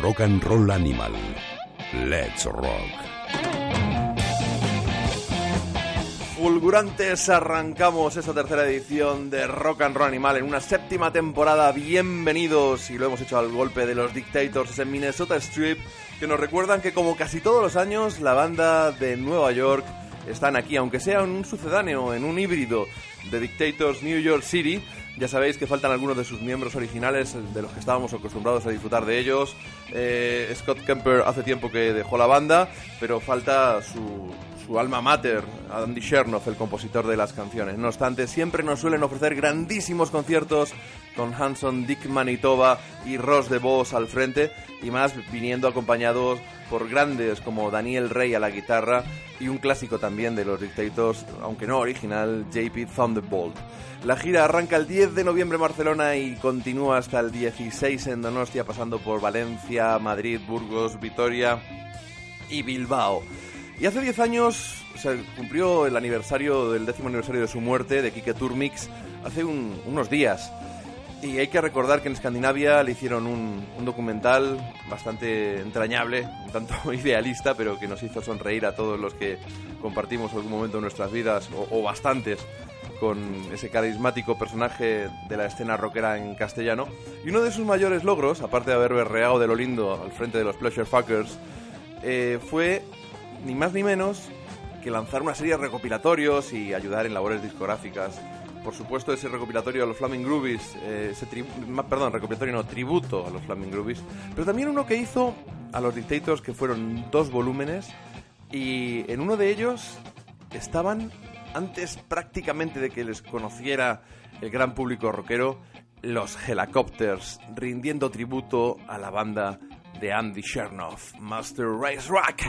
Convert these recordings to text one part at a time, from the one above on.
Rock and Roll Animal. Let's Rock. Fulgurantes, arrancamos esta tercera edición de Rock and Roll Animal en una séptima temporada. Bienvenidos, y lo hemos hecho al golpe de los Dictators en Minnesota Strip, que nos recuerdan que, como casi todos los años, la banda de Nueva York están aquí, aunque sea en un sucedáneo, en un híbrido de Dictators New York City ya sabéis que faltan algunos de sus miembros originales, eh, de los que estábamos acostumbrados a disfrutar de ellos. Eh, Scott Kemper hace tiempo que dejó la banda, pero falta su, alma mater, Andy Chernoff, el compositor de las canciones. No obstante, siempre nos suelen ofrecer grandísimos conciertos con Hanson, Dick Manitoba y Ross de Boss al frente, y más viniendo acompañados por grandes como Daniel Rey a la guitarra y un clásico también de los Dictators, aunque no original, JP Thunderbolt. La gira arranca el 10 de noviembre en Barcelona y continúa hasta el 16 en Donostia, pasando por Valencia, Madrid, Burgos, Vitoria y Bilbao. Y hace 10 años se cumplió el aniversario del décimo aniversario de su muerte, de Kike Turmix, hace un- unos días. Y hay que recordar que en Escandinavia le hicieron un, documental bastante entrañable, un tanto idealista, pero que nos hizo sonreír a todos los que compartimos algún momento de nuestras vidas, o, o bastantes, con ese carismático personaje de la escena rockera en castellano. Y uno de sus mayores logros, aparte de haber berreado de lo lindo al frente de los Pleasure Fuckers, eh, fue ni más ni menos que lanzar una serie de recopilatorios y ayudar en labores discográficas. Por supuesto, ese recopilatorio a los Flaming Groovies, eh, ese perdón, recopilatorio no, tributo a los Flaming Groovies, pero también uno que hizo a los Dictators, que fueron dos volúmenes, y en uno de ellos estaban, antes prácticamente de que les conociera el gran público rockero, los Helicopters, rindiendo tributo a la banda de Andy Chernoff, Master Race Rock.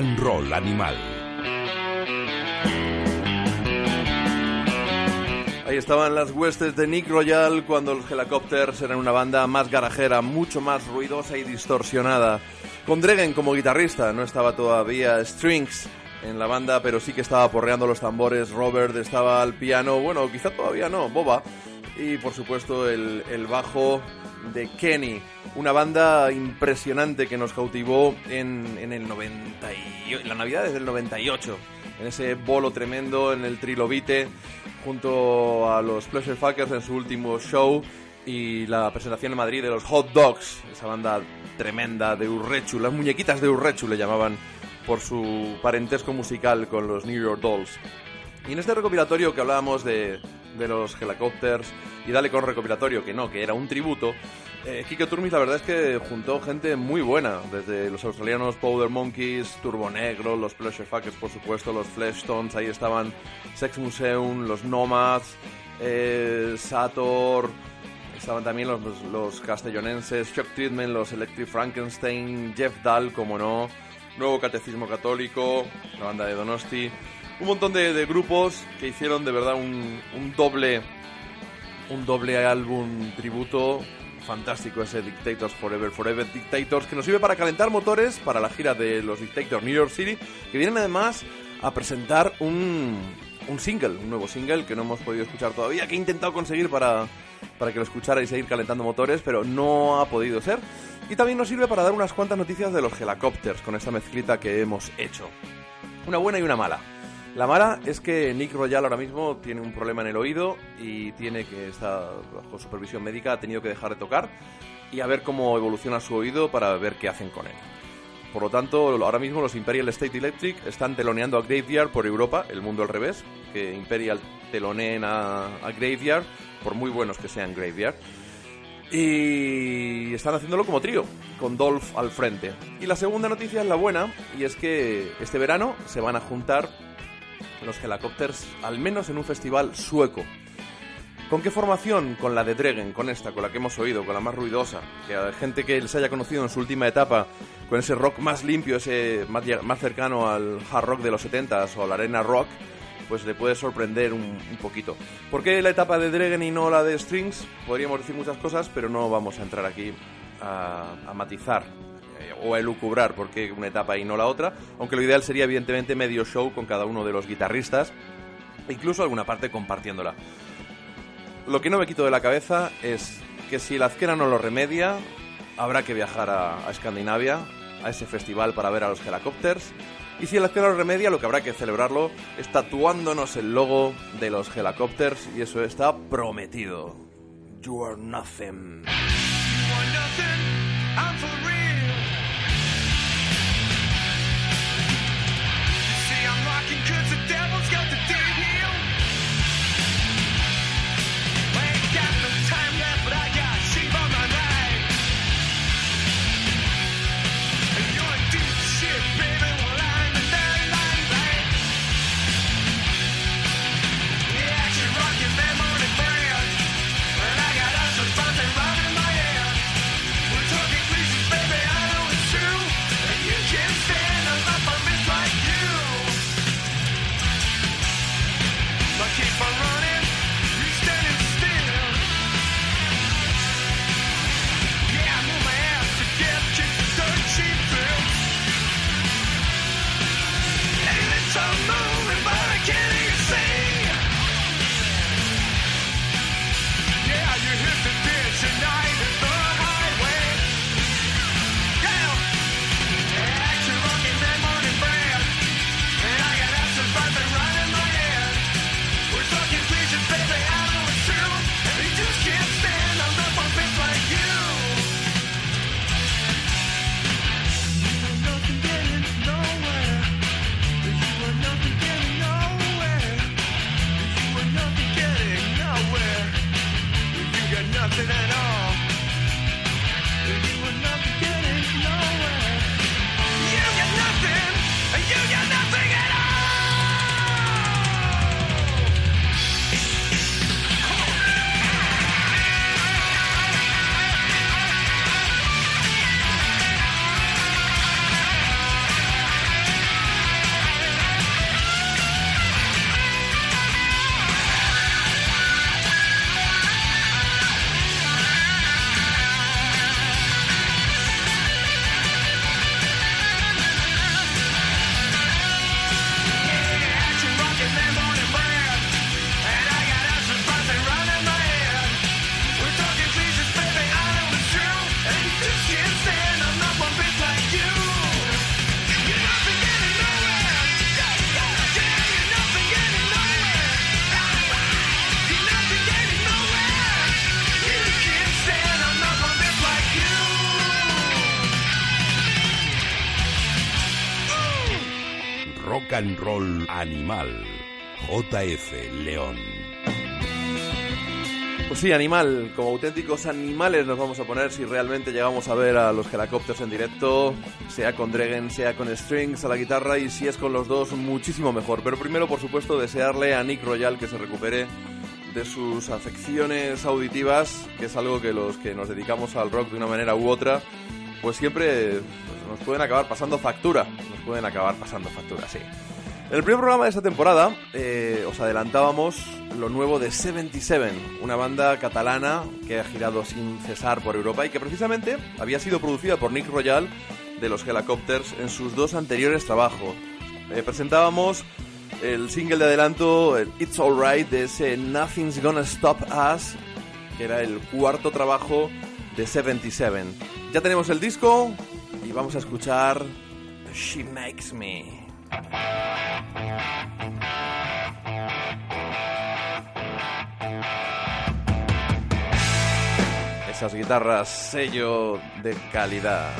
And roll animal. Ahí estaban las huestes de Nick Royal cuando los Helicopters eran una banda más garajera, mucho más ruidosa y distorsionada. Con Dregen como guitarrista, no estaba todavía Strings en la banda, pero sí que estaba porreando los tambores. Robert estaba al piano, bueno, quizá todavía no, Boba. Y por supuesto el, el bajo de Kenny, una banda impresionante que nos cautivó en, en el 90 y, en la Navidad del 98, en ese bolo tremendo en el Trilobite, junto a los Pleasure Fuckers en su último show y la presentación en Madrid de los Hot Dogs, esa banda tremenda de Urrechu, las muñequitas de Urrechu le llamaban por su parentesco musical con los New York Dolls. Y en este recopilatorio que hablábamos de, de los Helicopters y dale con recopilatorio que no, que era un tributo, eh, Kike Turmis la verdad es que juntó gente muy buena, desde los australianos Powder Monkeys, Turbo Negro, los Pleasure Fuckers por supuesto, los Fleshtones, ahí estaban Sex Museum, los Nomads, eh, Sator, estaban también los, los, los castellonenses, Shock Treatment, los Electric Frankenstein, Jeff Dahl, como no, Nuevo Catecismo Católico, la banda de Donosti, un montón de, de grupos que hicieron de verdad un, un doble un doble álbum tributo. Fantástico ese Dictators Forever Forever Dictators que nos sirve para calentar motores para la gira de los Dictators New York City que vienen además a presentar un, un single, un nuevo single que no hemos podido escuchar todavía que he intentado conseguir para, para que lo escuchara y seguir calentando motores pero no ha podido ser. Y también nos sirve para dar unas cuantas noticias de los Helicopters con esta mezclita que hemos hecho. Una buena y una mala la mala es que Nick Royal ahora mismo tiene un problema en el oído y tiene que estar bajo supervisión médica, ha tenido que dejar de tocar y a ver cómo evoluciona su oído para ver qué hacen con él. Por lo tanto, ahora mismo los Imperial State Electric están teloneando a Graveyard por Europa, el mundo al revés, que Imperial teloneen a, a Graveyard, por muy buenos que sean Graveyard. Y están haciéndolo como trío, con Dolph al frente. Y la segunda noticia es la buena, y es que este verano se van a juntar los Helicopters, al menos en un festival sueco. ¿Con qué formación? Con la de Dregen, con esta, con la que hemos oído, con la más ruidosa. Que a gente que les haya conocido en su última etapa, con ese rock más limpio, ese más, cercano al hard rock de los 70s o la arena rock, pues le puede sorprender un, un, poquito. ¿Por qué la etapa de Dregen y no la de Strings? Podríamos decir muchas cosas, pero no vamos a entrar aquí a, a matizar o a elucubrar por qué una etapa y no la otra, aunque lo ideal sería evidentemente medio show con cada uno de los guitarristas, incluso alguna parte compartiéndola. Lo que no me quito de la cabeza es que si la Azquera no lo remedia, habrá que viajar a, Escandinavia, a ese festival para ver a los Helicopters, y si el Azquera lo remedia, lo que habrá que celebrarlo es tatuándonos el logo de los Helicopters, y eso está prometido. You are nothing. You are nothing, got and roll animal. JF León. Pues sí, animal, como auténticos animales nos vamos a poner si realmente llegamos a ver a los Helicopters en directo, sea con Dregen, sea con Strings a la guitarra y si es con los dos, muchísimo mejor. Pero primero, por supuesto, desearle a Nick Royal que se recupere de sus afecciones auditivas, que es algo que los que nos dedicamos al rock de una manera u otra, pues siempre pues, nos pueden acabar pasando factura. Nos pueden acabar pasando factura, sí. En el primer programa de esta temporada eh, os adelantábamos lo nuevo de 77, una banda catalana que ha girado sin cesar por Europa y que precisamente había sido producida por Nick Royal de los Helicopters en sus dos anteriores trabajos. Eh, presentábamos el single de adelanto, el It's Alright, de ese Nothing's Gonna Stop Us, que era el cuarto trabajo de 77. Ya tenemos el disco y vamos a escuchar She Makes Me. Esas guitarras sello de calidad.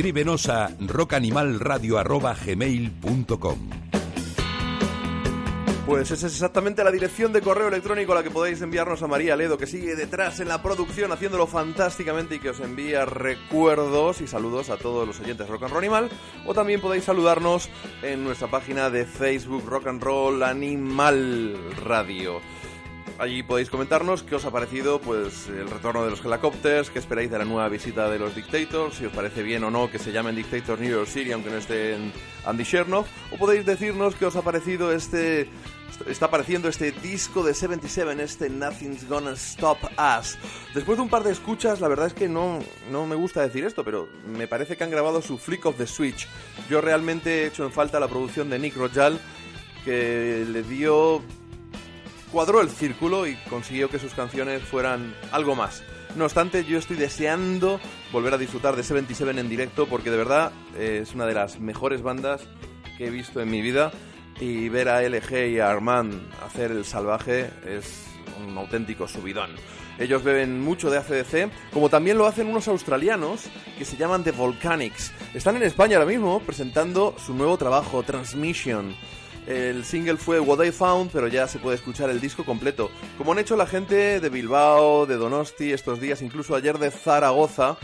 Escríbenos a Pues esa es exactamente la dirección de correo electrónico a la que podéis enviarnos a María Ledo, que sigue detrás en la producción haciéndolo fantásticamente y que os envía recuerdos y saludos a todos los oyentes Rock and Roll Animal. O también podéis saludarnos en nuestra página de Facebook Rock and Roll Animal Radio. Allí podéis comentarnos qué os ha parecido pues el retorno de los helicópteros, qué esperáis de la nueva visita de los Dictators, si os parece bien o no que se llamen Dictators New York City aunque no esté en Andy Chernoff, o podéis decirnos qué os ha parecido este está apareciendo este disco de 77, este Nothing's Gonna Stop Us. Después de un par de escuchas, la verdad es que no, no me gusta decir esto, pero me parece que han grabado su Flick of the Switch. Yo realmente he hecho en falta la producción de Nick Rojal, que le dio cuadró el círculo y consiguió que sus canciones fueran algo más. No obstante, yo estoy deseando volver a disfrutar de 77 en directo porque de verdad eh, es una de las mejores bandas que he visto en mi vida y ver a LG y a Armand hacer el salvaje es un auténtico subidón. Ellos beben mucho de ACDC, como también lo hacen unos australianos que se llaman The Volcanics. Están en España ahora mismo presentando su nuevo trabajo, Transmission. El single fue What I Found, pero ya se puede escuchar el disco completo. Como han hecho la gente de Bilbao, de Donosti estos días, incluso ayer de Zaragoza,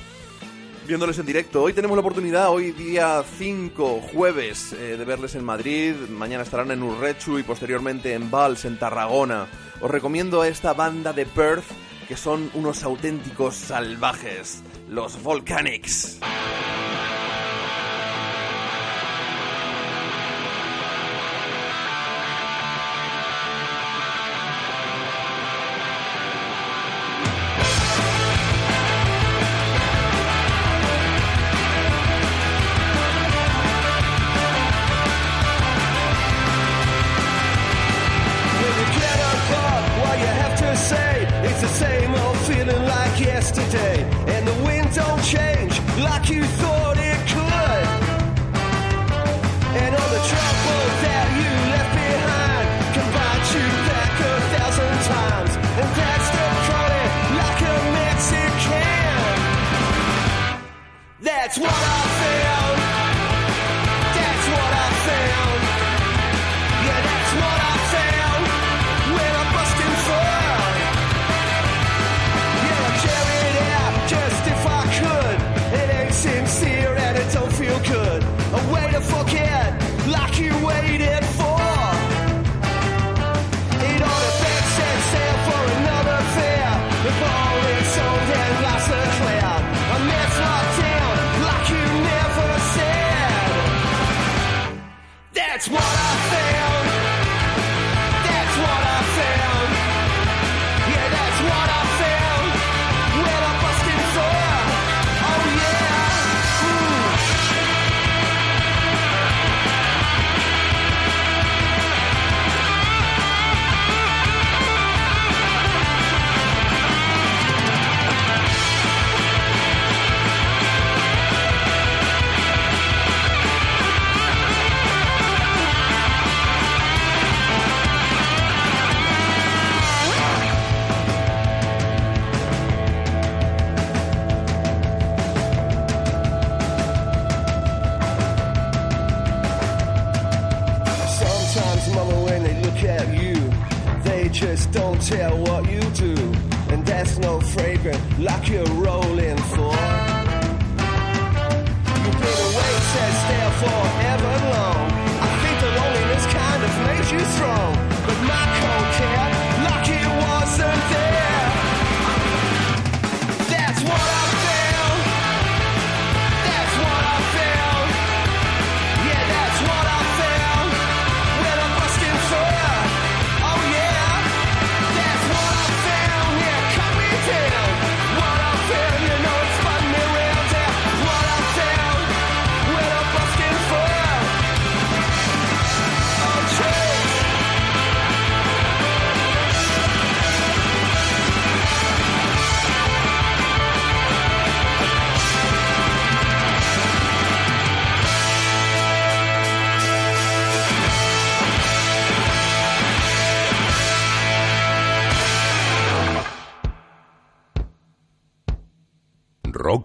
viéndoles en directo. Hoy tenemos la oportunidad, hoy día 5, jueves, eh, de verles en Madrid. Mañana estarán en Urrechu y posteriormente en Vals, en Tarragona. Os recomiendo a esta banda de Perth, que son unos auténticos salvajes, los Volcanics. Just don't tell what you do. And that's no fragrant like you're rolling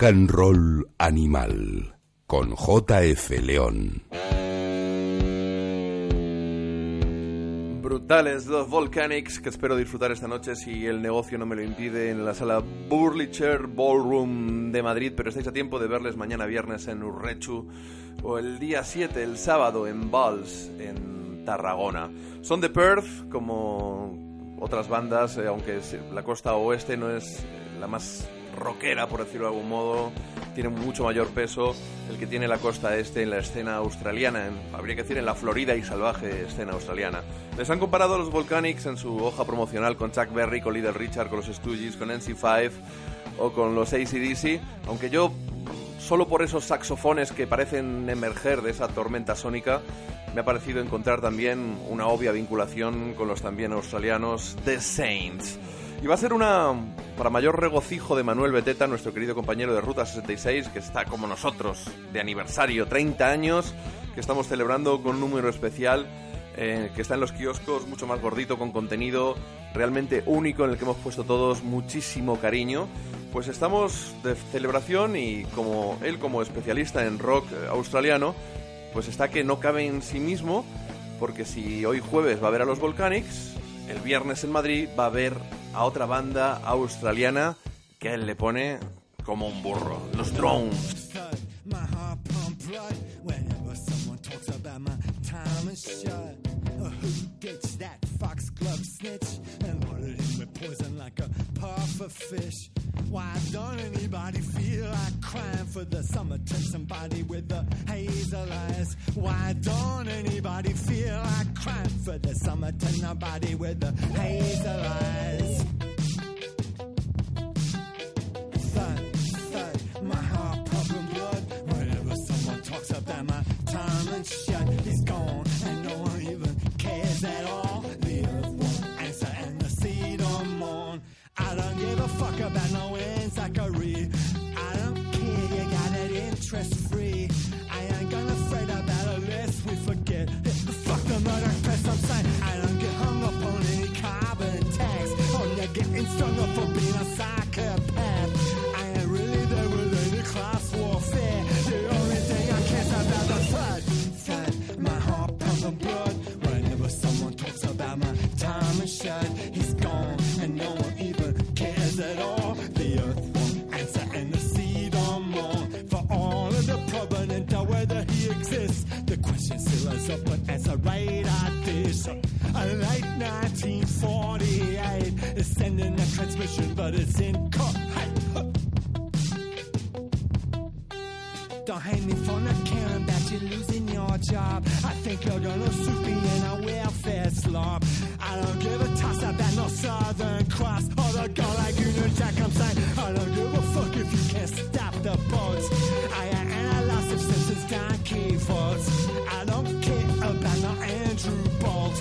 Rock and Roll Animal con JF León. Brutales los Volcanics que espero disfrutar esta noche si el negocio no me lo impide en la sala Burlicher Ballroom de Madrid, pero estáis a tiempo de verles mañana viernes en Urrechu o el día 7, el sábado en Vals, en Tarragona. Son de Perth, como otras bandas, eh, aunque la costa oeste no es eh, la más rockera, por decirlo de algún modo, tiene mucho mayor peso el que tiene la costa este en la escena australiana, en- habría que decir en la florida y salvaje escena australiana. Les han comparado a los Volcanics en su hoja promocional con Chuck Berry, con Little Richard, con los Stooges, con NC5 o con los ACDC, aunque yo solo por esos saxofones que parecen emerger de esa tormenta sónica, me ha parecido encontrar también una obvia vinculación con los también australianos The Saints. Y va a ser una, para mayor regocijo de Manuel Beteta, nuestro querido compañero de Ruta 66, que está como nosotros de aniversario, 30 años, que estamos celebrando con un número especial eh, que está en los kioscos, mucho más gordito, con contenido realmente único en el que hemos puesto todos muchísimo cariño. Pues estamos de celebración y como él como especialista en rock eh, australiano, pues está que no cabe en sí mismo, porque si hoy jueves va a ver a los Volcanics, el viernes en Madrid va a ver a otra banda australiana que él le pone como un burro, los Drones. Why don't anybody feel like crying for the summer summertime? Somebody with the hazel eyes. Why don't anybody feel like crying for the summer summertime? Nobody with the hazel eyes. thud, thud, my heart pumping blood. Whenever someone talks about my time and shut, he's gone, and no one even cares at all. Give a fuck about no end, Zachary. I don't care, you got it interest free. I ain't gonna fret about it lest we forget. Fuck the murder pest, I'm saying. I don't get hung up on any carbon tax. Oh, you're getting strung up for being a psychopath. The question still is open as a radar dish. A late 1948 is sending a transmission, but it's in cut. Don't hate me for not caring that you're losing your job. I think you're gonna suit me in a welfare slob. I don't give a toss about no Southern Cross or the guy like Union Jack. I'm saying I don't give a fuck if you can't stop the boats. I analyze if Simpsons donkey faults. I don't care about no Andrew Bolts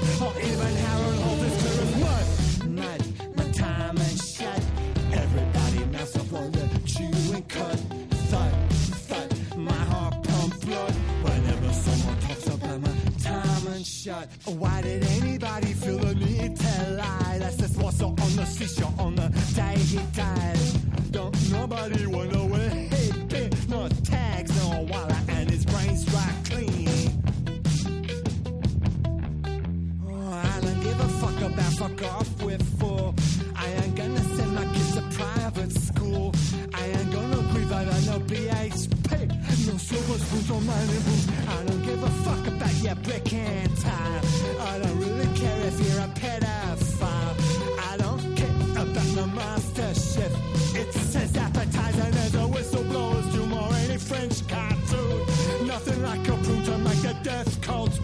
Why did anybody feel the need to lie? That's just what's on the seashore on the day he died. Don't nobody wonder where he been. No tags, no wallet, and his brain's dry clean. Oh, I don't give a fuck about fuck off with fool. I ain't gonna send my kids to private school. I ain't gonna grieve over no BHP. No silver spoons boots. I don't a fuck about your brick and tile. I don't really care if you're a pedophile. I don't care about no master chef. It says appetizer, and there's a whistleblowers do more any French cartoon. Nothing like a prune to make the death cults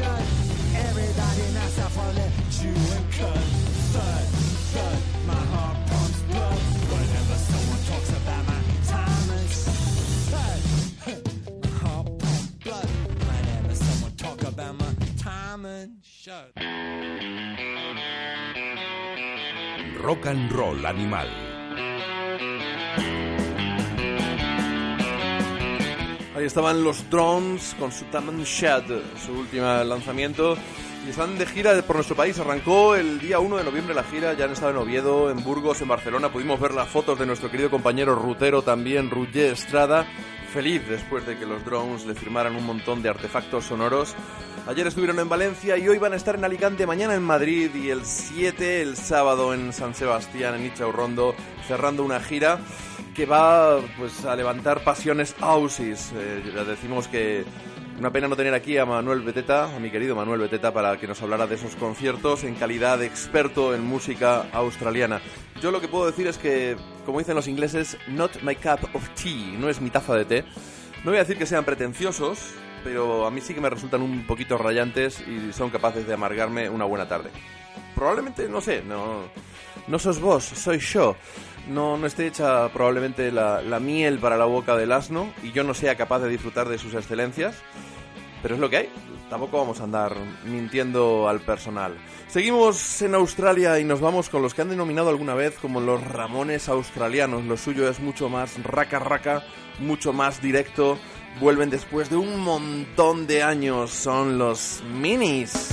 time. Everybody knows on the Jew and cut. Thud, thud, my heart pumps blood. Whenever someone talks about my time is shut. My heart pumps blood. Whenever someone talk about my time and shut. Rock and Roll Animal. Ahí estaban los Drones con su Taman Shed, su último lanzamiento. Y están de gira por nuestro país. Arrancó el día 1 de noviembre la gira. Ya han estado en Oviedo, en Burgos, en Barcelona. Pudimos ver las fotos de nuestro querido compañero rutero también, Roger Estrada. Feliz después de que los Drones le firmaran un montón de artefactos sonoros. Ayer estuvieron en Valencia y hoy van a estar en Alicante, mañana en Madrid y el 7, el sábado en San Sebastián, en Rondo, cerrando una gira que va pues a levantar pasiones ausis. Eh, decimos que una pena no tener aquí a Manuel Beteta, a mi querido Manuel Beteta, para que nos hablara de esos conciertos en calidad de experto en música australiana. Yo lo que puedo decir es que, como dicen los ingleses, not my cup of tea, no es mi taza de té. No voy a decir que sean pretenciosos, pero a mí sí que me resultan un poquito rayantes y son capaces de amargarme una buena tarde. Probablemente, no sé, no, no sos vos, soy yo. No, no esté hecha probablemente la, la miel para la boca del asno y yo no sea capaz de disfrutar de sus excelencias. Pero es lo que hay. Tampoco vamos a andar mintiendo al personal. Seguimos en Australia y nos vamos con los que han denominado alguna vez como los Ramones australianos. Lo suyo es mucho más raca raca, mucho más directo. Vuelven después de un montón de años. Son los Minis.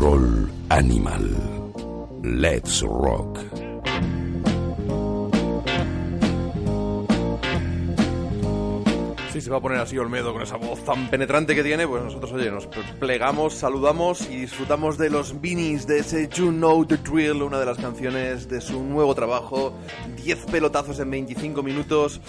Roll Animal. Let's Rock. Si se va a poner así Olmedo con esa voz tan penetrante que tiene, pues nosotros, oye, nos plegamos, saludamos y disfrutamos de los Beanies, de ese You Know the Drill, una de las canciones de su nuevo trabajo, 10 pelotazos en 25 minutos,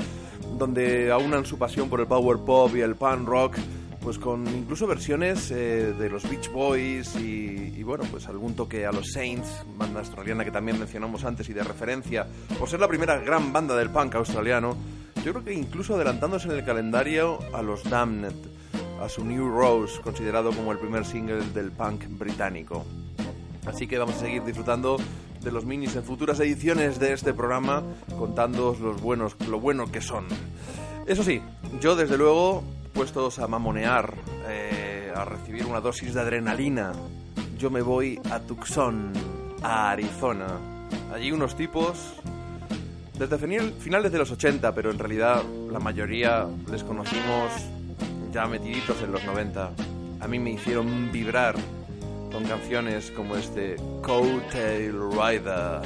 donde aunan su pasión por el power pop y el punk rock, pues con incluso versiones eh, de los Beach Boys y, y, bueno, pues algún toque a los Saints, banda australiana que también mencionamos antes y de referencia, por ser la primera gran banda del punk australiano, yo creo que incluso adelantándose en el calendario a los Damned, a su New Rose, considerado como el primer single del punk británico. Así que vamos a seguir disfrutando de los minis en futuras ediciones de este programa, contándoos los buenos, lo bueno que son. Eso sí, yo desde luego, puestos a mamonear, eh, a recibir una dosis de adrenalina, yo me voy a Tucson, a Arizona. Allí unos tipos desde finales de los 80, pero en realidad la mayoría les conocimos ya metiditos en los 90. A mí me hicieron vibrar con canciones como este Coattail Rider.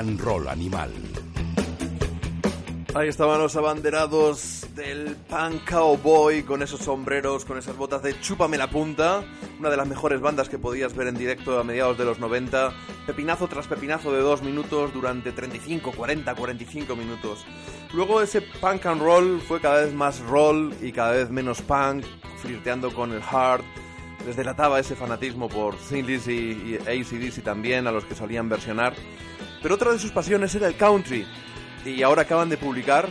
Roll Animal. Ahí estaban los abanderados del punk cowboy con esos sombreros, con esas botas de chúpame la punta. Una de las mejores bandas que podías ver en directo a mediados de los 90. Pepinazo tras pepinazo de dos minutos durante 35, 40, 45 minutos. Luego ese punk and roll fue cada vez más roll y cada vez menos punk, flirteando con el hard. Les delataba ese fanatismo por Thin Lizzy y ACDC también, a los que solían versionar. Pero otra de sus pasiones era el country. Y ahora acaban de publicar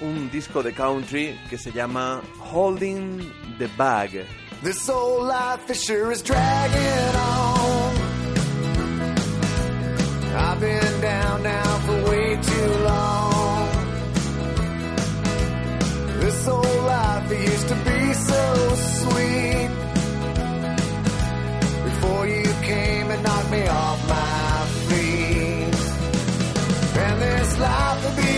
un disco de country que se llama Holding the Bag. This old life sure is dragging on. I've been down now for way too long. This old life used to be so sweet. Before you came life would be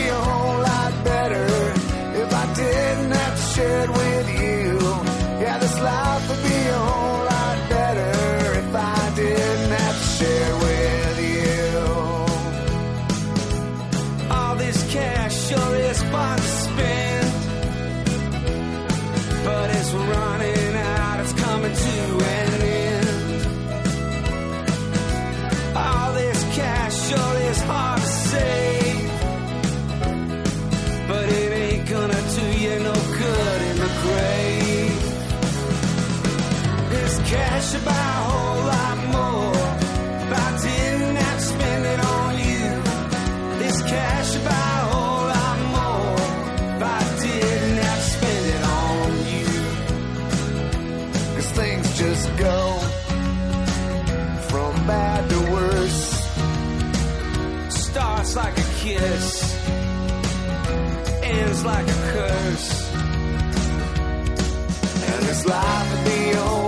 kiss, ends like a curse. And this life a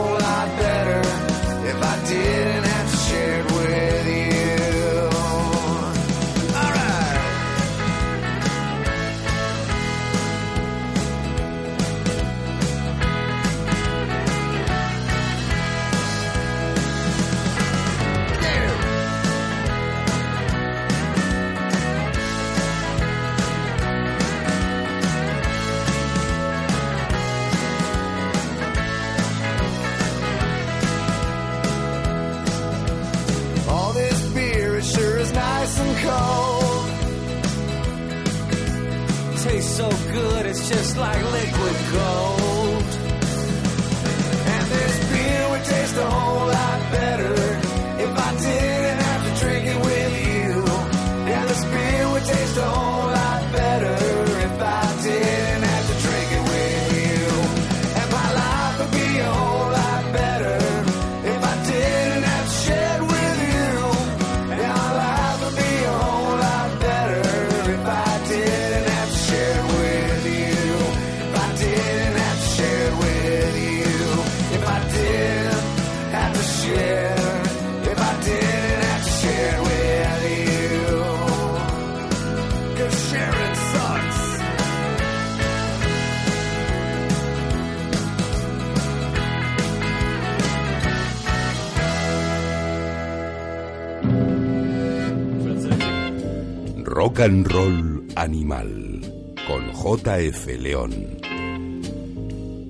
Rock and Roll Animal con JF León.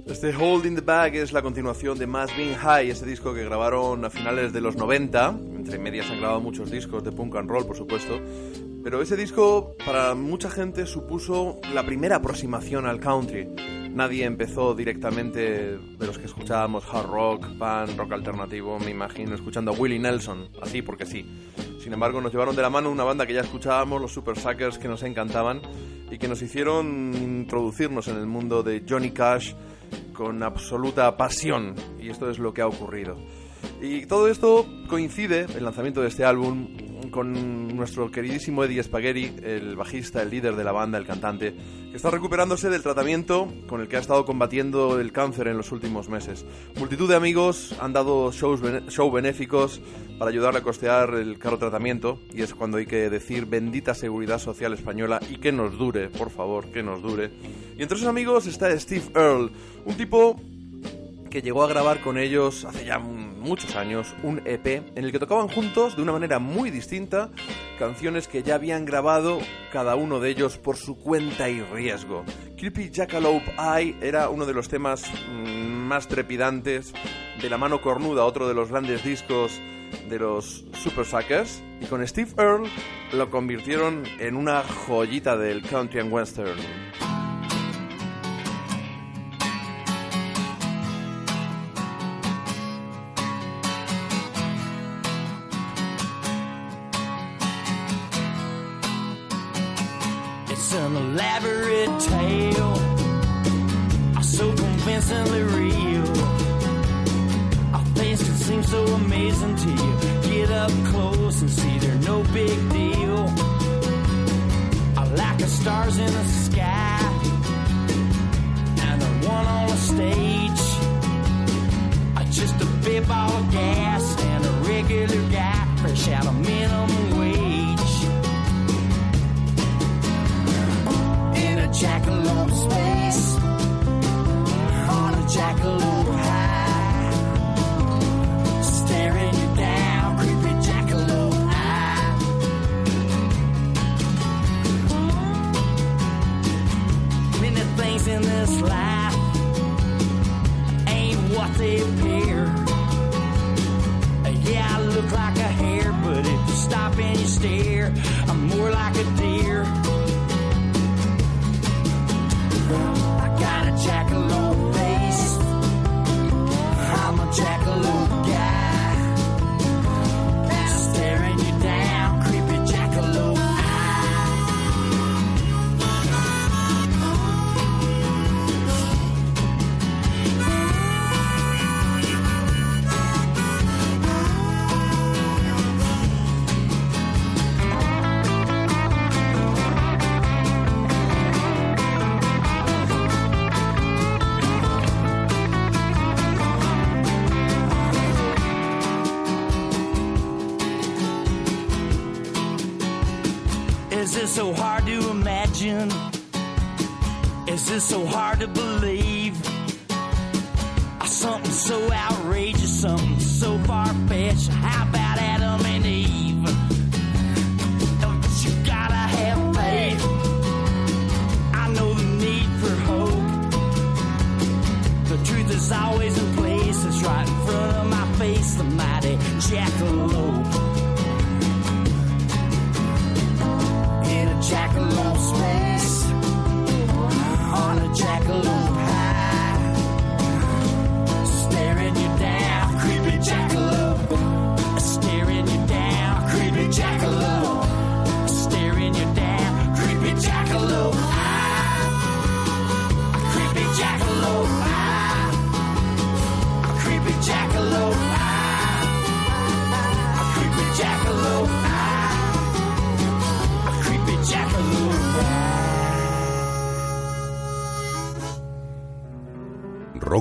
Este Hold in the Bag es la continuación de Mass Being High, ese disco que grabaron a finales de los 90. Entre medias han grabado muchos discos de punk and roll, por supuesto. Pero ese disco, para mucha gente, supuso la primera aproximación al country. Nadie empezó directamente de los que escuchábamos hard rock, pan, rock alternativo, me imagino, escuchando a Willie Nelson, así porque sí. Sin embargo, nos llevaron de la mano una banda que ya escuchábamos, los Super Suckers, que nos encantaban y que nos hicieron introducirnos en el mundo de Johnny Cash con absoluta pasión. Y esto es lo que ha ocurrido. Y todo esto coincide, el lanzamiento de este álbum, con nuestro queridísimo Eddie Spaghetti, el bajista, el líder de la banda, el cantante, que está recuperándose del tratamiento con el que ha estado combatiendo el cáncer en los últimos meses. Multitud de amigos han dado shows show benéficos para ayudarle a costear el caro tratamiento y es cuando hay que decir bendita seguridad social española y que nos dure, por favor, que nos dure. Y entre esos amigos está Steve Earle, un tipo que llegó a grabar con ellos hace ya un- muchos años un EP en el que tocaban juntos de una manera muy distinta canciones que ya habían grabado cada uno de ellos por su cuenta y riesgo. Creepy Jackalope Eye era uno de los temas mm, más trepidantes de la mano cornuda, otro de los grandes discos de los Super Suckers, y con Steve Earle lo convirtieron en una joyita del country and western. Elaborate tale, so convincingly real. A face that seems so amazing to you. Get up close and see they're no big deal. I like the stars in the sky, and the one on the stage. I just a big ball of gas and a regular guy, fresh out of minimum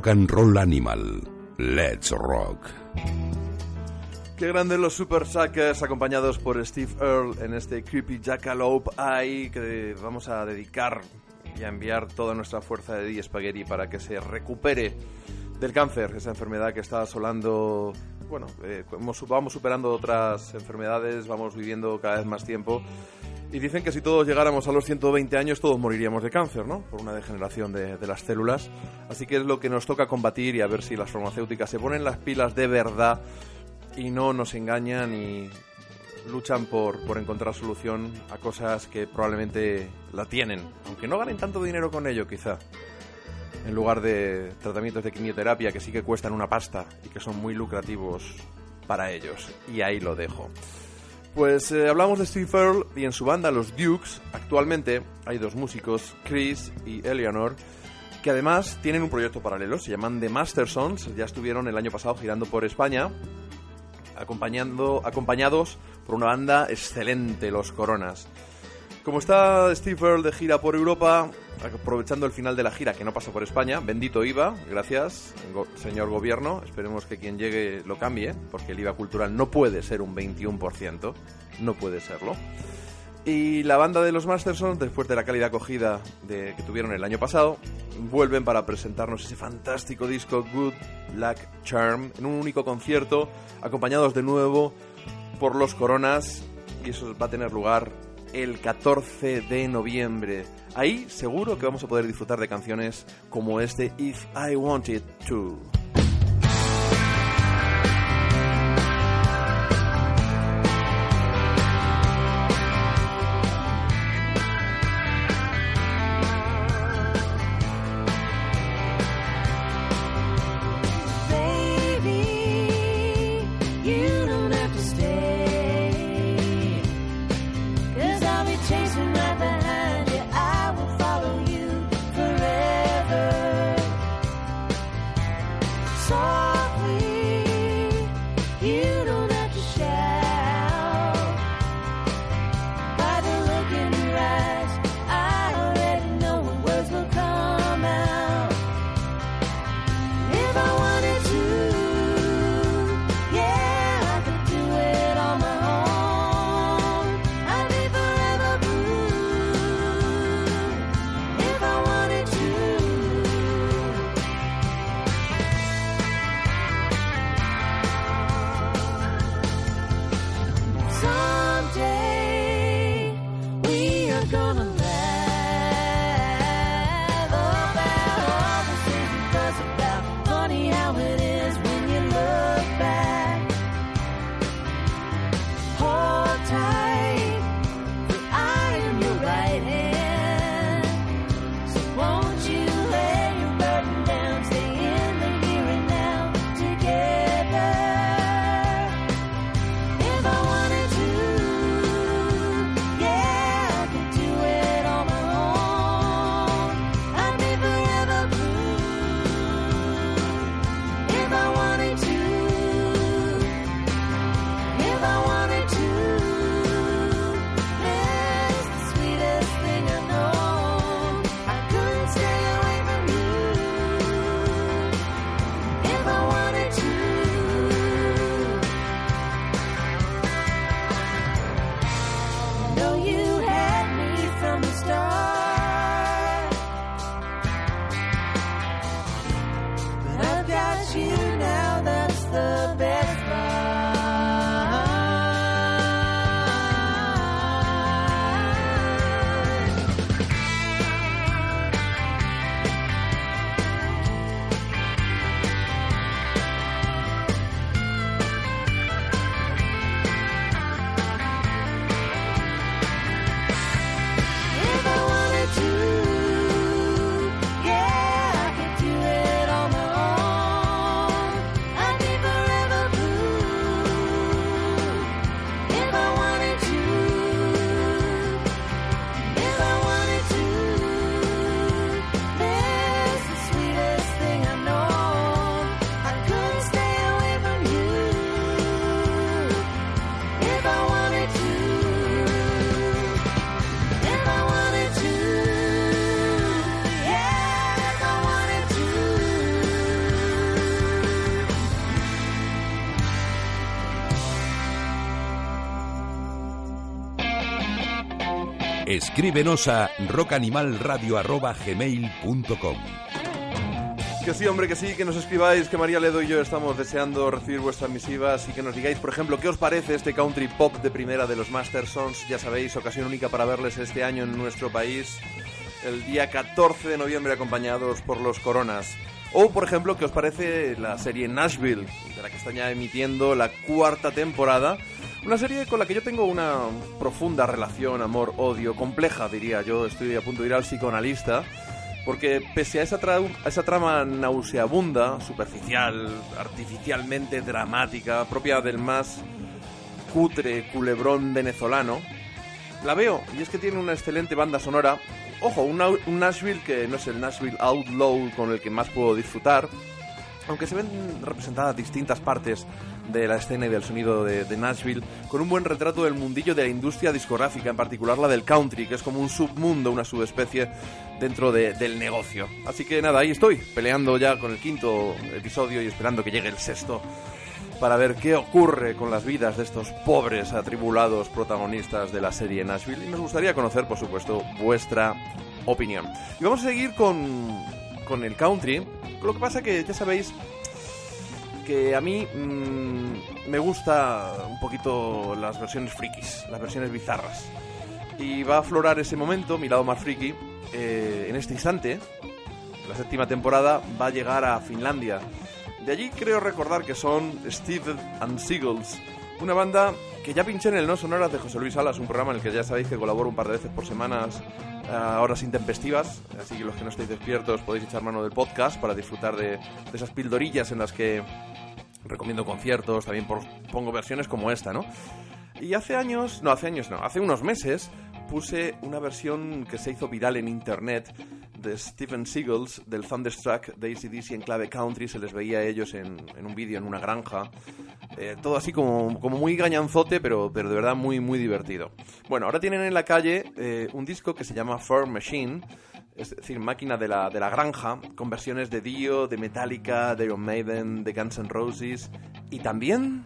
Rock and Roll Animal. Let's Rock. Qué grandes los Super Suckers acompañados por Steve Earle en este Creepy Jackalope ahí que vamos a dedicar y a enviar toda nuestra fuerza de D Spaghetti para que se recupere del cáncer, esa enfermedad que está asolando. Bueno, eh, vamos superando otras enfermedades, vamos viviendo cada vez más tiempo. Y dicen que si todos llegáramos a los 120 años, todos moriríamos de cáncer, ¿no? Por una degeneración de, de las células. Así que es lo que nos toca combatir y a ver si las farmacéuticas se ponen las pilas de verdad y no nos engañan y luchan por, por encontrar solución a cosas que probablemente la tienen, aunque no ganen tanto dinero con ello quizá, en lugar de tratamientos de quimioterapia que sí que cuestan una pasta y que son muy lucrativos para ellos. Y ahí lo dejo. Pues eh, hablamos de Steve Earle y en su banda Los Dukes actualmente hay dos músicos, Chris y Eleanor, que además tienen un proyecto paralelo, se llaman The Mastersons, ya estuvieron el año pasado girando por España acompañando, acompañados por una banda excelente, Los Coronas. Como está Steve Earle de gira por Europa, aprovechando el final de la gira que no pasa por España, bendito IVA, gracias, señor gobierno, esperemos que quien llegue lo cambie, porque el IVA cultural no puede ser un 21%, no puede serlo. Y la banda de los Masterson, después de la cálida acogida que tuvieron el año pasado, vuelven para presentarnos ese fantástico disco Good Luck Charm en un único concierto, acompañados de nuevo por los Coronas, y eso va a tener lugar el 14 de noviembre. Ahí seguro que vamos a poder disfrutar de canciones como este If I Wanted To. Escríbenos a rockanimalradio.gmail.com Que sí, hombre, que sí, que nos escribáis, que María Ledo y yo estamos deseando recibir vuestras misivas y que nos digáis, por ejemplo, qué os parece este country pop de primera de los Master Sons. Ya sabéis, ocasión única para verles este año en nuestro país, el día 14 de noviembre, acompañados por los Coronas. O, por ejemplo, qué os parece la serie Nashville, de la que están ya emitiendo la cuarta temporada. Una serie con la que yo tengo una profunda relación, amor, odio, compleja, diría yo. Estoy a punto de ir al psicoanalista. Porque pese a esa, tra- a esa trama nauseabunda, superficial, artificialmente dramática, propia del más cutre culebrón venezolano, la veo y es que tiene una excelente banda sonora. Ojo, un, un Nashville que no es el Nashville Outlaw con el que más puedo disfrutar, aunque se ven representadas distintas partes de la escena y del sonido de, Nashville, con un buen retrato del mundillo de la industria discográfica, en particular la del country, que es como un submundo, una subespecie dentro de- del negocio. Así que nada, ahí estoy, peleando ya con el quinto episodio y esperando que llegue el sexto para ver qué ocurre con las vidas de estos pobres, atribulados protagonistas de la serie Nashville. Y nos gustaría conocer, por supuesto, vuestra opinión. Y vamos a seguir con, con el country. Lo que pasa que ya sabéis que a mí mm, me gusta un poquito las versiones frikis, las versiones bizarras. Y va a aflorar ese momento, mi lado más friki, eh, en este instante. La séptima temporada va a llegar a Finlandia. De allí creo recordar que son Steve and Seagulls, una banda que ya pinché en el No Sonoras de José Luis Salas, un programa en el que ya sabéis que colaboro un par de veces por semanas a horas intempestivas, así que los que no estáis despiertos podéis echar mano del podcast para disfrutar de, de esas pildorillas en las que recomiendo conciertos, también por- pongo versiones como esta, ¿no? Y hace años, no, hace años no, hace unos meses puse una versión que se hizo viral en internet de Stephen Seagulls del Thunderstruck de ACDC en clave country, se les veía a ellos en, en un vídeo en una granja. Eh, todo así como, como muy gañanzote, pero, pero de verdad muy, muy divertido. Bueno, ahora tienen en la calle eh, un disco que se llama Farm Machine, es decir, máquina de la, de la granja, con versiones de Dio, de Metallica, de Iron Maiden, de Guns N' Roses y también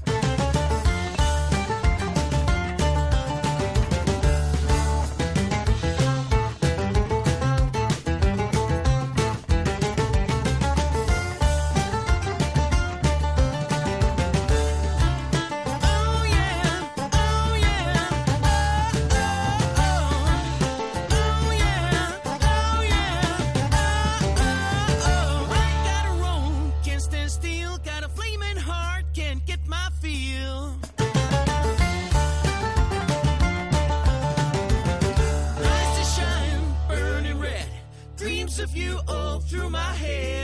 through my head.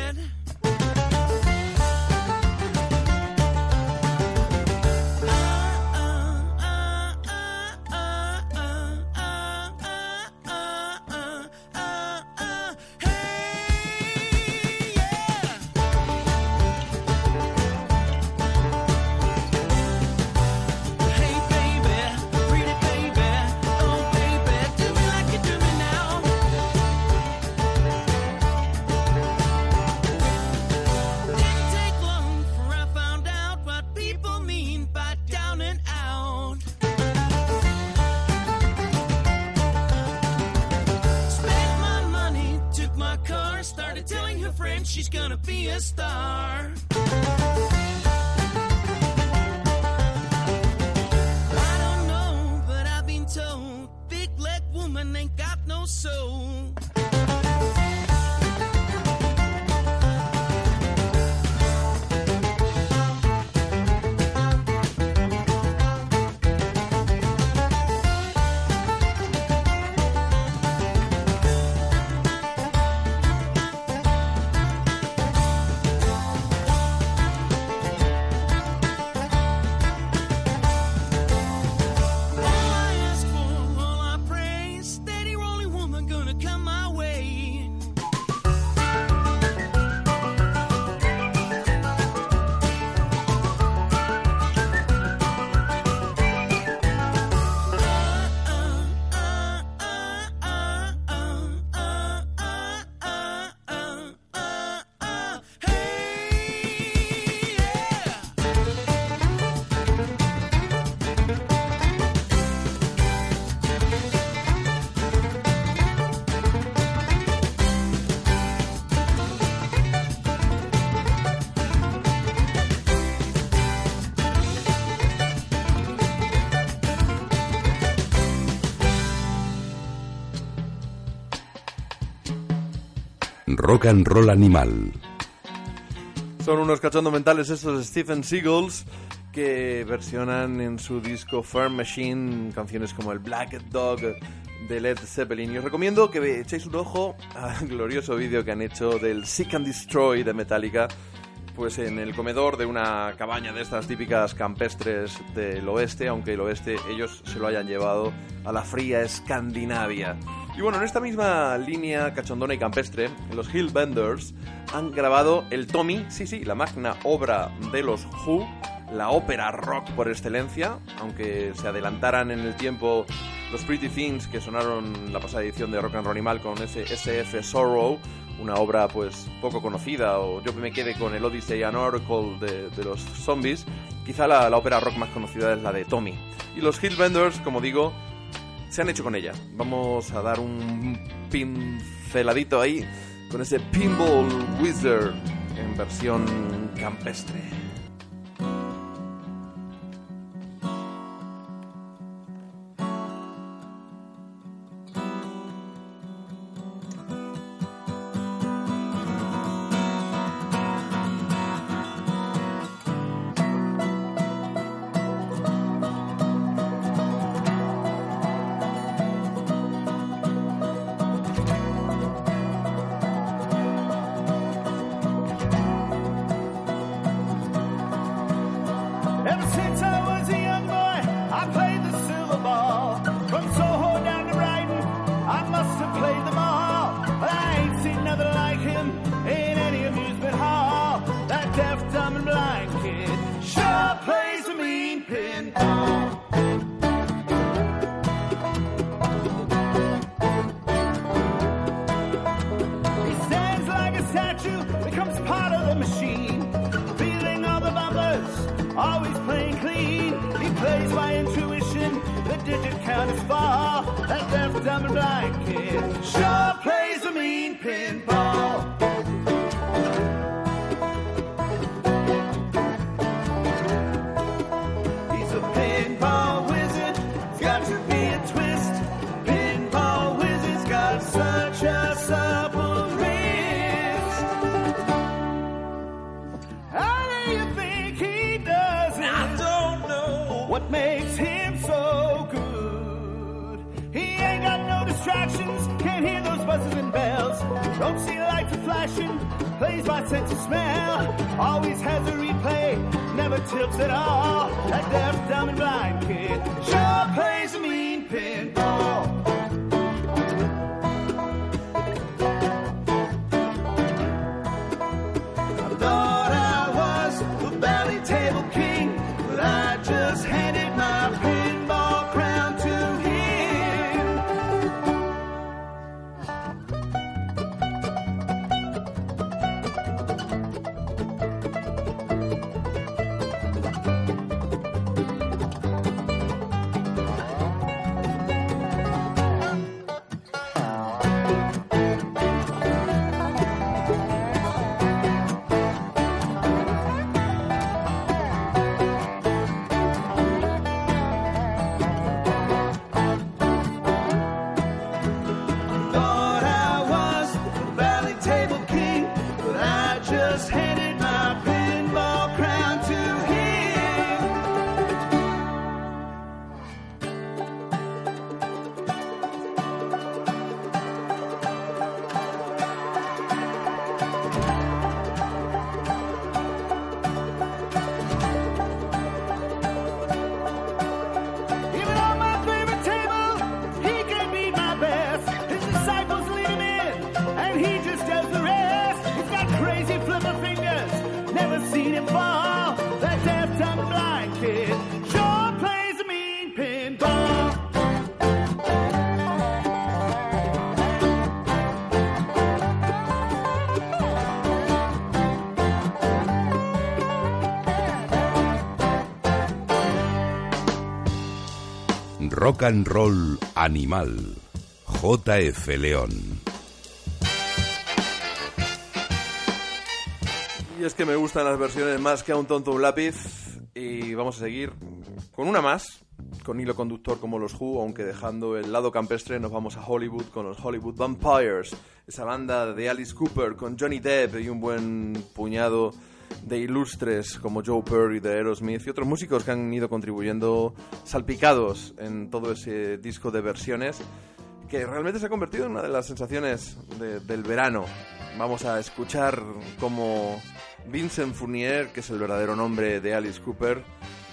Rock and Roll Animal. Son unos cachondos mentales estos Stephen Seagulls que versionan en su disco Firm Machine canciones como el Black Dog de Led Zeppelin. Y os recomiendo que echéis un ojo al glorioso vídeo que han hecho del Seek and Destroy de Metallica, pues en el comedor de una cabaña de estas típicas campestres del oeste, aunque el oeste ellos se lo hayan llevado a la fría Escandinavia. Y bueno, en esta misma línea cachondona y campestre, los Hillbenders han grabado el Tommy, sí, sí, la magna obra de los Who, la ópera rock por excelencia, aunque se adelantaran en el tiempo los Pretty Things que sonaron la pasada edición de Rock and Roll Animal con ese SF Sorrow, una obra pues poco conocida, o yo me quede con el Odyssey and Oracle de, de los zombies, quizá la, la ópera rock más conocida es la de Tommy. Y los Hillbenders, como digo, se han hecho con ella. Vamos a dar un pinceladito ahí con ese Pinball Wizard en versión campestre. Rock and Roll Animal. JF León. Y es que me gustan las versiones más que a un tonto un lápiz. Y vamos a seguir con una más, con hilo conductor como los Who, aunque dejando el lado campestre nos vamos a Hollywood con los Hollywood Vampires, esa banda de Alice Cooper con Johnny Depp y un buen puñado de ilustres como Joe Perry de Aerosmith y otros músicos que han ido contribuyendo salpicados en todo ese disco de versiones que realmente se ha convertido en una de las sensaciones de- del verano. Vamos a escuchar cómo Vincent Fournier, que es el verdadero nombre de Alice Cooper,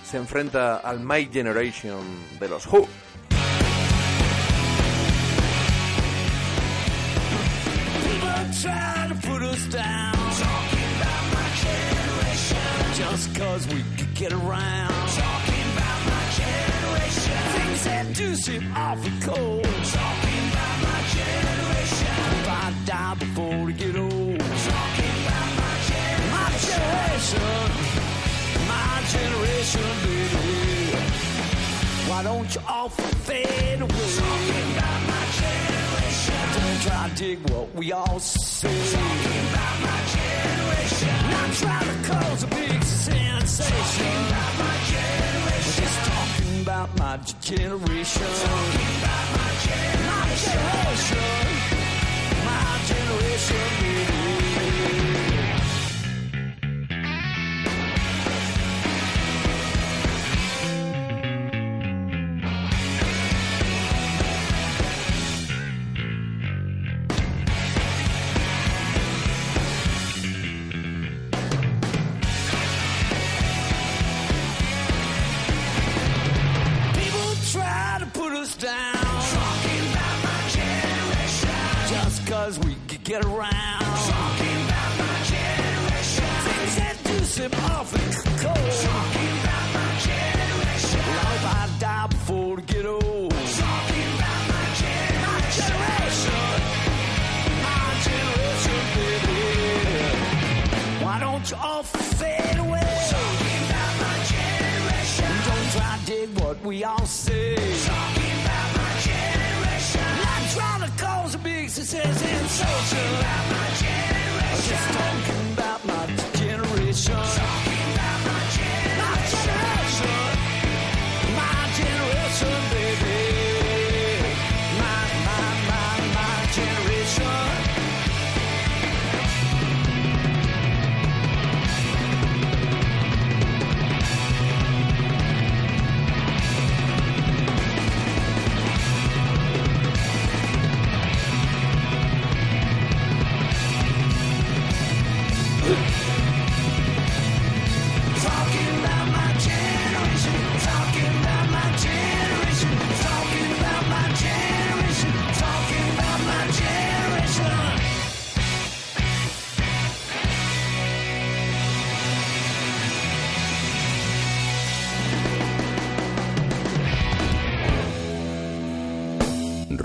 se enfrenta al My Generation de los Who. People cause we could get around. Talking about my generation. Things that do seem awfully cold. Talking about my generation. If I die before we get old. Talking about my generation. My generation. My generation, baby. Why don't you all fade away? Talking about my generation. Don't try to dig what we all say. Talking about my generation. Generation. Just talking about my generation. Talking about my generation. Get around. Talking about my generation. Things that do seem awfully cold. Talking about my generation. Well, if I die before to get old. Talking about my generation. My generation. My generation, baby. Why don't you all fade away? Talking about my generation. Don't try to dig what we all say. Talking about my generation. Not trying to cause this is insulting.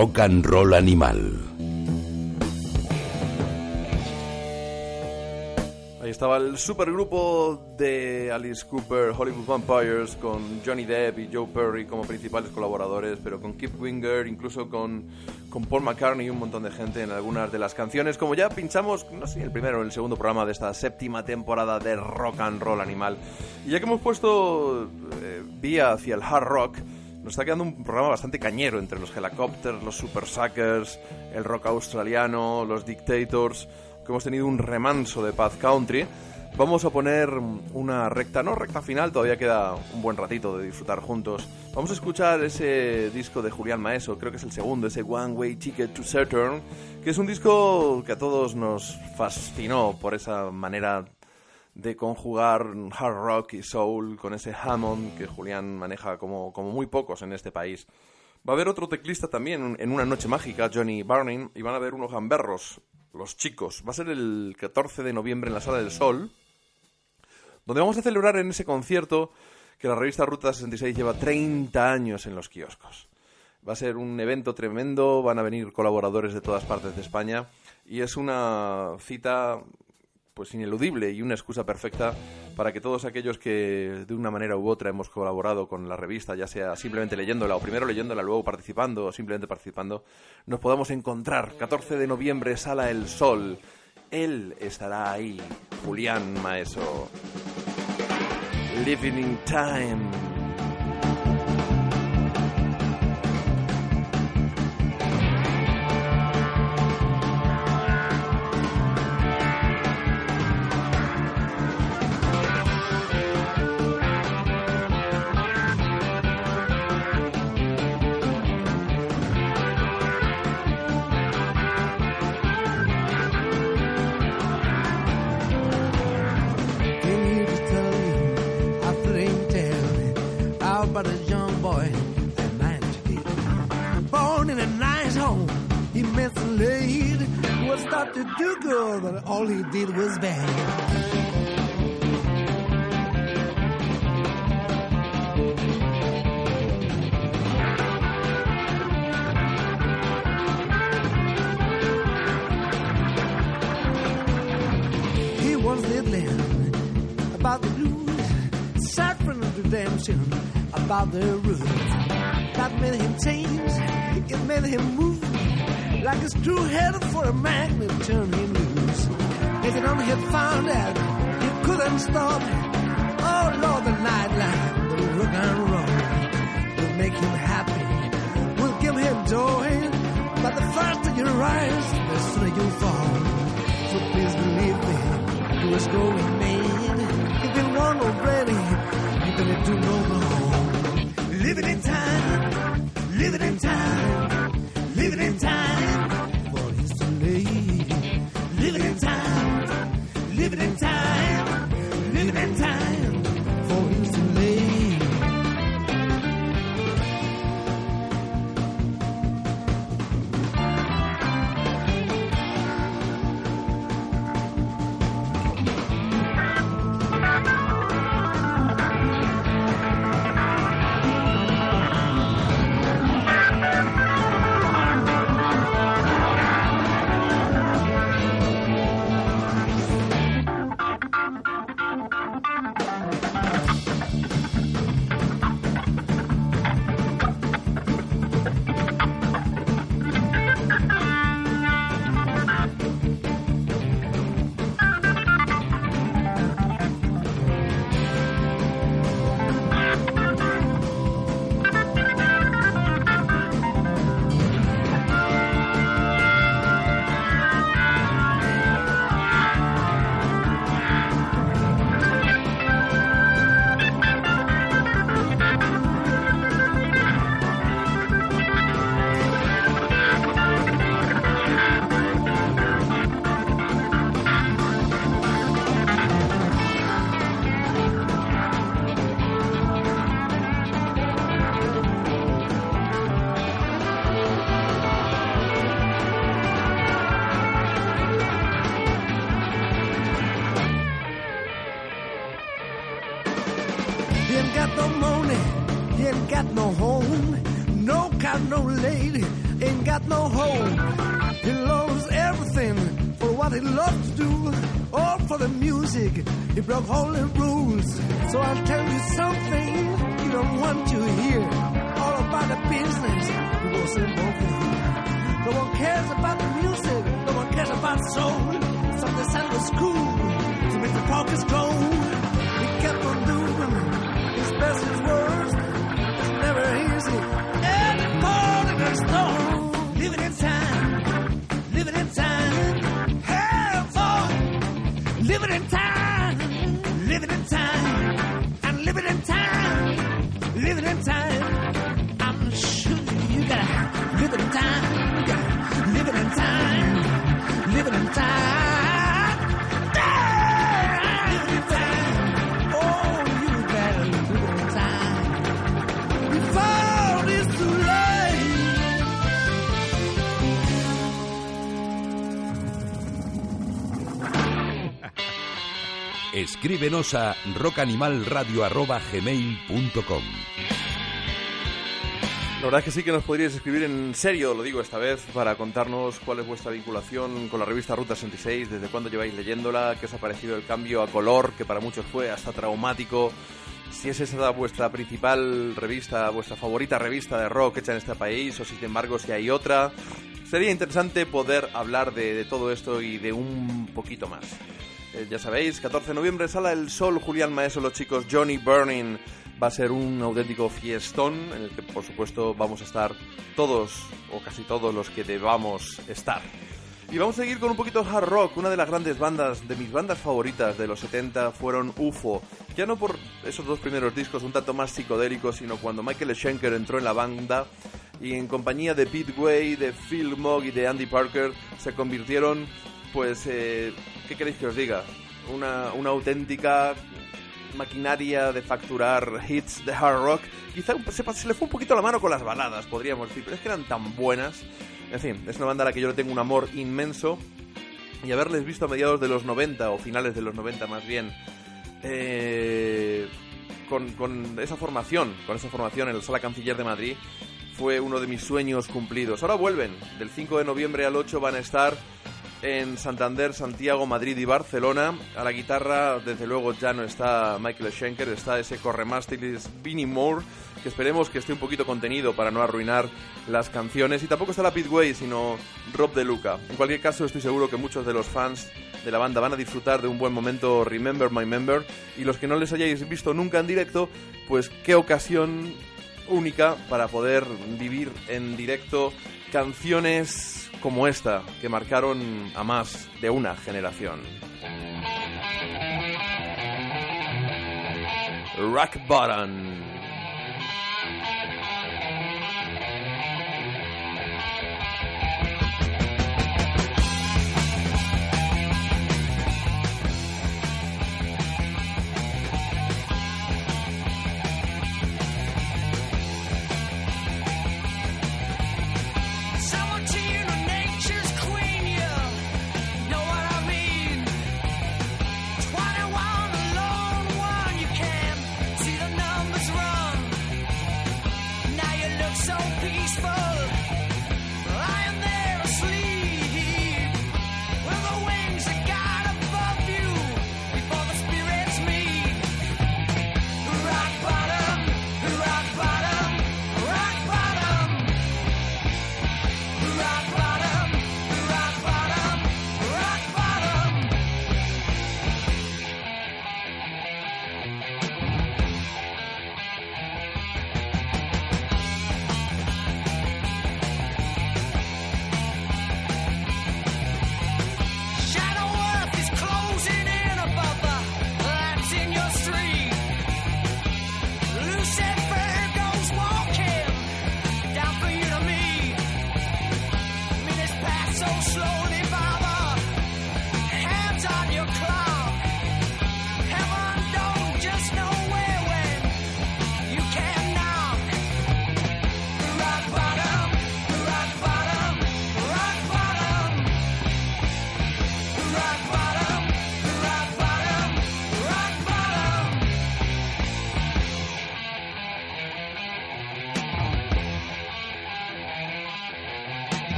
Rock and Roll Animal. Ahí estaba el supergrupo de Alice Cooper, Hollywood Vampires, con Johnny Depp y Joe Perry como principales colaboradores, pero con Kip Winger, incluso con, con Paul McCartney y un montón de gente en algunas de las canciones. Como ya pinchamos, no sé, el primero o el segundo programa de esta séptima temporada de Rock and Roll Animal. Y ya que hemos puesto eh, vía hacia el hard rock, nos está quedando un programa bastante cañero entre los Helicopters, los Super Suckers, el rock australiano, los Dictators, que hemos tenido un remanso de Path Country. Vamos a poner una recta, no recta final, todavía queda un buen ratito de disfrutar juntos. Vamos a escuchar ese disco de Julián Maeso, creo que es el segundo, ese One Way Ticket to Saturn, que es un disco que a todos nos fascinó por esa manera de conjugar hard rock y soul con ese Hammond que Julián maneja como, como muy pocos en este país. Va a haber otro teclista también en una noche mágica, Johnny Barning, y van a haber unos gamberros, los chicos. Va a ser el 14 de noviembre en la Sala del Sol, donde vamos a celebrar en ese concierto que la revista Ruta 66 lleva 30 años en los kioscos. Va a ser un evento tremendo, van a venir colaboradores de todas partes de España y es una cita pues ineludible y una excusa perfecta para que todos aquellos que de una manera u otra hemos colaborado con la revista, ya sea simplemente leyéndola o primero leyéndola, luego participando o simplemente participando, nos podamos encontrar 14 de noviembre, Sala El Sol. Él estará ahí, Julián Maeso. Living in Time. All he did was bang. He was diddling about the blues, suffering of redemption about the roots. That made him change, it made him move like a screw headed for a magnet, turn him. If he only had found out, you couldn't stop. Oh Lord, the nightlife, the rock and roll will make him happy, will give him joy. But the faster you rise, the sooner you fall. So please believe me, he was going. If you want already, you better do no wrong. Living in time, living in time, living in time. Escríbenos a La verdad es que sí que nos podríais escribir en serio, lo digo esta vez, para contarnos cuál es vuestra vinculación con la revista Ruta 66, desde cuándo lleváis leyéndola, qué os ha parecido el cambio a color, que para muchos fue hasta traumático, si es esa vuestra principal revista, vuestra favorita revista de rock hecha en este país, o si sin embargo si hay otra. Sería interesante poder hablar de todo esto y de un poquito más. Eh, ya sabéis, 14 de noviembre, Sala El Sol, Julián Maestro, los chicos Johnny Burning. Va a ser un auténtico fiestón en el que, por supuesto, vamos a estar todos, o casi todos los que debamos estar. Y vamos a seguir con un poquito hard rock. Una de las grandes bandas, de mis bandas favoritas de los 70 fueron UFO. Ya no por esos dos primeros discos un tanto más psicodélicos, sino cuando Michael Schenker entró en la banda y en compañía de Pete Way, de Phil Mogg y de Andy Parker se convirtieron, pues, eh, ¿qué queréis que os diga? Una, una auténtica maquinaria de facturar hits de hard rock, quizá se, se le fue un poquito la mano con las baladas, podríamos decir, pero es que eran tan buenas. En fin, es una banda a la que yo le tengo un amor inmenso y haberles visto a mediados de los 90 o finales de los 90 más bien eh, con, con esa formación, con esa formación en la Sala Canciller de Madrid fue uno de mis sueños cumplidos. Ahora vuelven, del 5 de noviembre al 8 van a estar en Santander, Santiago, Madrid y Barcelona. A la guitarra, desde luego, ya no está Michael Schenker, está ese corremástilis Vinnie Moore, que esperemos que esté un poquito contenido para no arruinar las canciones. Y tampoco está la Pete Way, sino Rob De Luca. En cualquier caso, estoy seguro que muchos de los fans de la banda van a disfrutar de un buen momento Remember My Member. Y los que no les hayáis visto nunca en directo, pues qué ocasión única para poder vivir en directo canciones como esta que marcaron a más de una generación. Rock Bottom.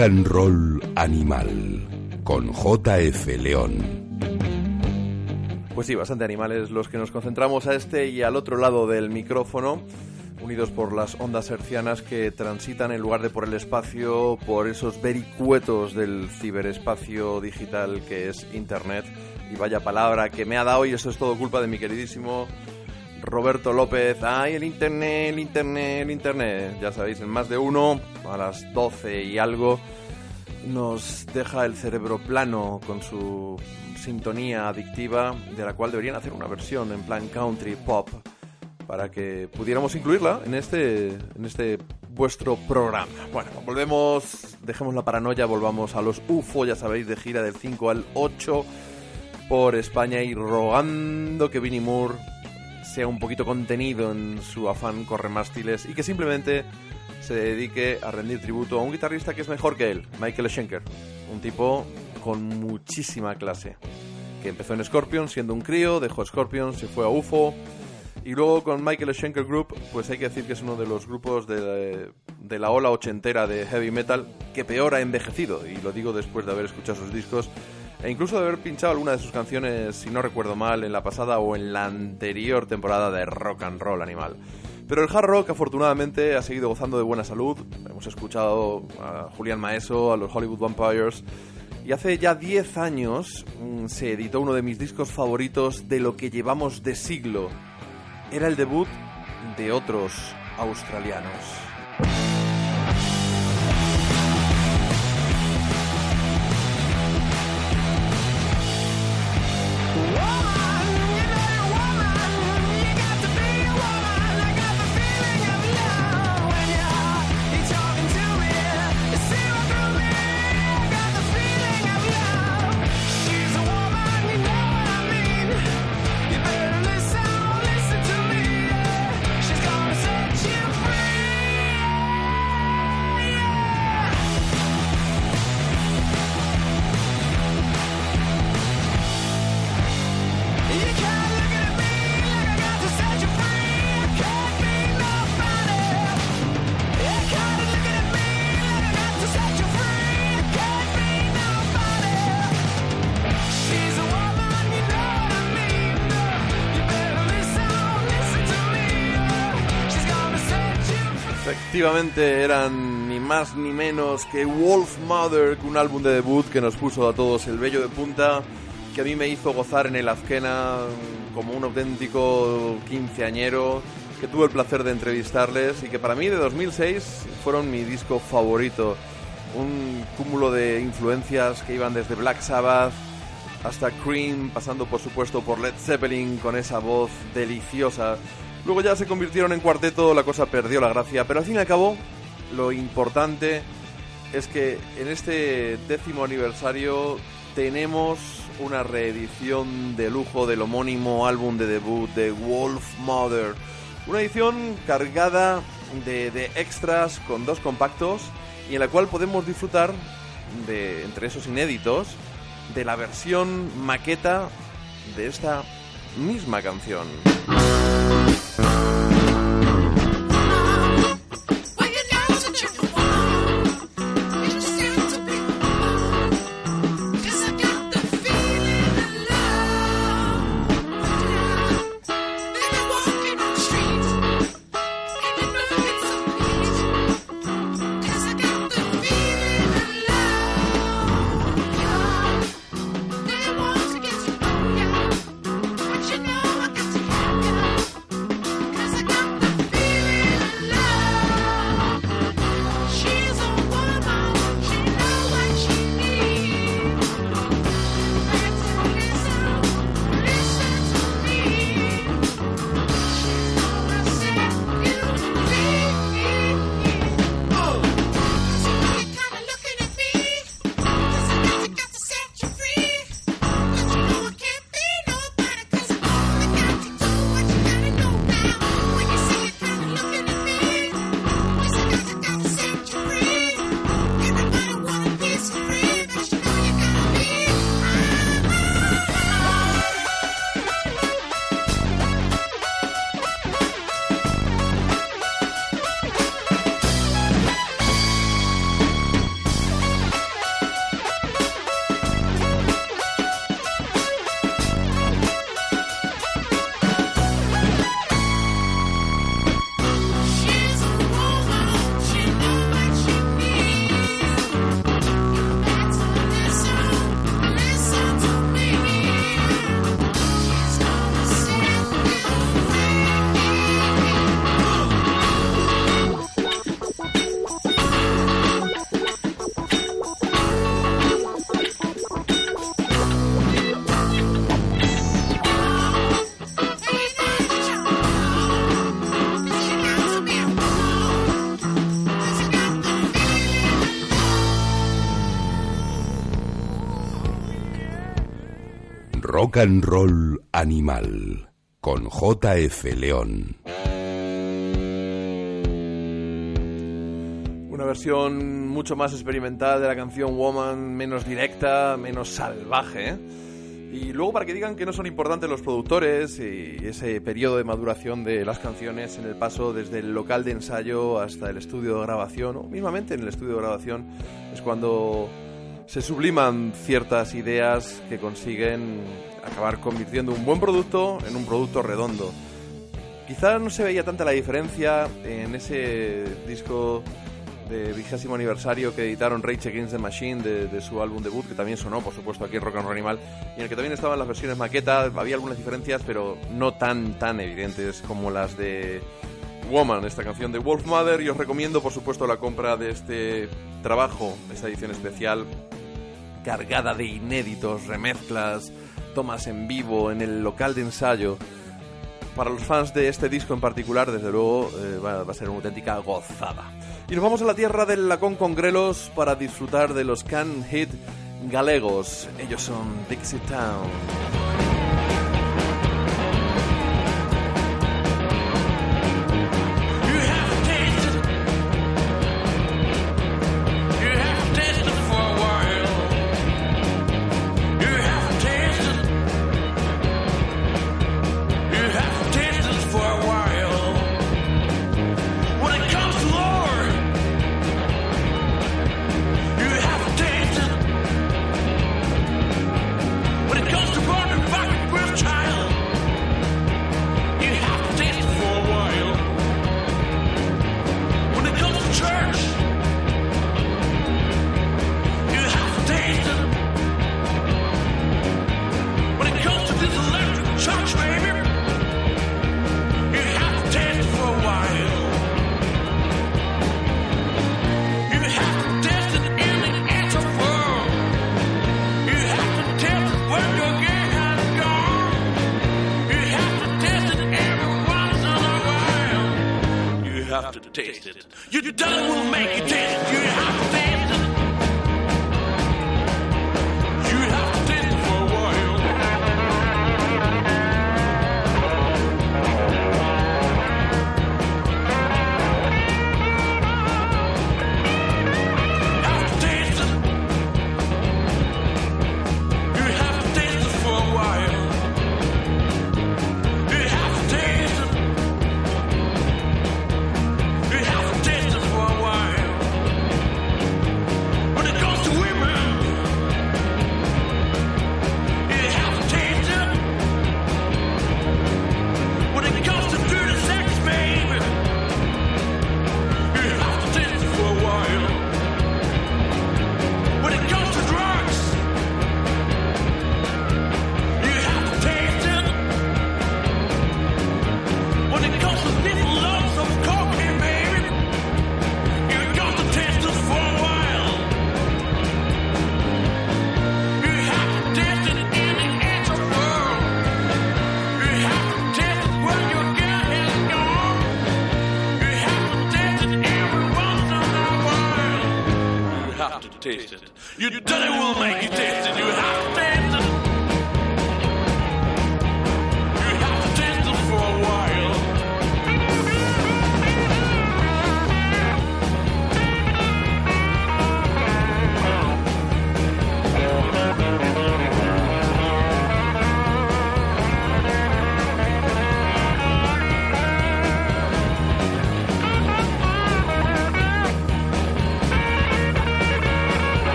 Roll Animal con JF León. Pues sí, bastante animales los que nos concentramos a este y al otro lado del micrófono, unidos por las ondas hercianas que transitan en lugar de por el espacio, por esos vericuetos del ciberespacio digital que es Internet. Y vaya palabra que me ha dado y eso es todo culpa de mi queridísimo Roberto López. ¡Ay, el Internet, el Internet, el Internet! Ya sabéis, en más de uno, a las 12 y algo, nos deja el cerebro plano con su sintonía adictiva, de la cual deberían hacer una versión en plan country pop para que pudiéramos incluirla en este, en este vuestro programa. Bueno, volvemos, dejemos la paranoia, volvamos a los UFO, ya sabéis, de gira del 5 al 8 por España y rogando que Vinnie Moore sea un poquito contenido en su afán corremástiles y que simplemente se dedique a rendir tributo a un guitarrista que es mejor que él, Michael Schenker, un tipo con muchísima clase, que empezó en Scorpion siendo un crío, dejó Scorpion, se fue a UFO y luego con Michael Schenker Group, pues hay que decir que es uno de los grupos de, la ola ochentera de heavy metal que peor ha envejecido, y lo digo después de haber escuchado sus discos e incluso de haber pinchado alguna de sus canciones, si no recuerdo mal, en la pasada o en la anterior temporada de Rock and Roll Animal. Pero el hard rock afortunadamente ha seguido gozando de buena salud. Hemos escuchado a Julián Maeso, a los Hollywood Vampires. Y hace ya 10 años mm, se editó uno de mis discos favoritos de lo que llevamos de siglo. Era el debut de otros australianos. Efectivamente eran ni más ni menos que Wolf Mother, un álbum de debut que nos puso a todos el vello de punta, que a mí me hizo gozar en el Azquena como un auténtico quinceañero, que tuve el placer de entrevistarles y que para mí de 2006 fueron mi disco favorito. Un cúmulo de influencias que iban desde Black Sabbath hasta Cream, pasando por supuesto por Led Zeppelin con esa voz deliciosa. Luego ya se convirtieron en cuarteto, la cosa perdió la gracia, pero al fin y al cabo lo importante es que en este décimo aniversario tenemos una reedición de lujo del homónimo álbum de debut de Wolf Mother. Una edición cargada de, de extras con dos compactos y en la cual podemos disfrutar de, entre esos inéditos, de la versión maqueta de esta misma canción. Rock and Roll Animal con JF León. Una versión mucho más experimental de la canción Woman, menos directa, menos salvaje. ¿eh? Y luego para que digan que no son importantes los productores y ese periodo de maduración de las canciones en el paso desde el local de ensayo hasta el estudio de grabación, o mismamente en el estudio de grabación, es cuando se subliman ciertas ideas que consiguen acabar convirtiendo un buen producto en un producto redondo. Quizá no se veía tanta la diferencia en ese disco de vigésimo aniversario que editaron Rage Against the Machine de, de su álbum debut, que también sonó, por supuesto, aquí en Rock and Roll Animal, y en el que también estaban las versiones maqueta, había algunas diferencias, pero no tan, tan evidentes como las de Woman, esta canción de Wolf Mother, y os recomiendo, por supuesto, la compra de este trabajo, esta edición especial, cargada de inéditos, remezclas, tomas en vivo, en el local de ensayo. Para los fans de este disco en particular, desde luego, eh, va, a ser una auténtica gozada. Y nos vamos a la tierra del lacón con grelos para disfrutar de los Can Hit galegos. Ellos son Dixie Town.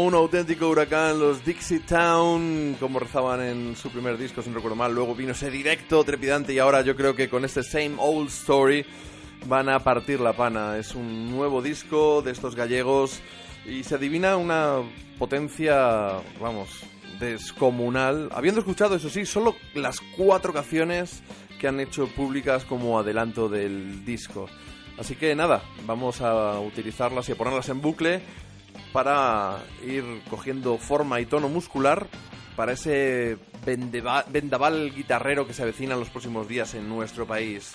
Un auténtico huracán, los Dixie Town, como rezaban en su primer disco, si no recuerdo mal, luego vino ese directo trepidante y ahora yo creo que con este Same Old Story van a partir la pana. Es un nuevo disco de estos gallegos y se adivina una potencia, vamos, descomunal. Habiendo escuchado, eso sí, solo las cuatro canciones que han hecho públicas como adelanto del disco. Así que nada, vamos a utilizarlas y a ponerlas en bucle para ir cogiendo forma y tono muscular para ese vendaval guitarrero que se avecina en los próximos días en nuestro país.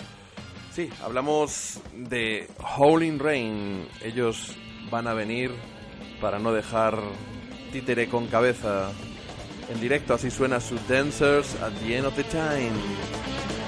Sí, hablamos de Howling Rain. Ellos van a venir para no dejar títere con cabeza. En directo así suena su Dancers at the End of the Time.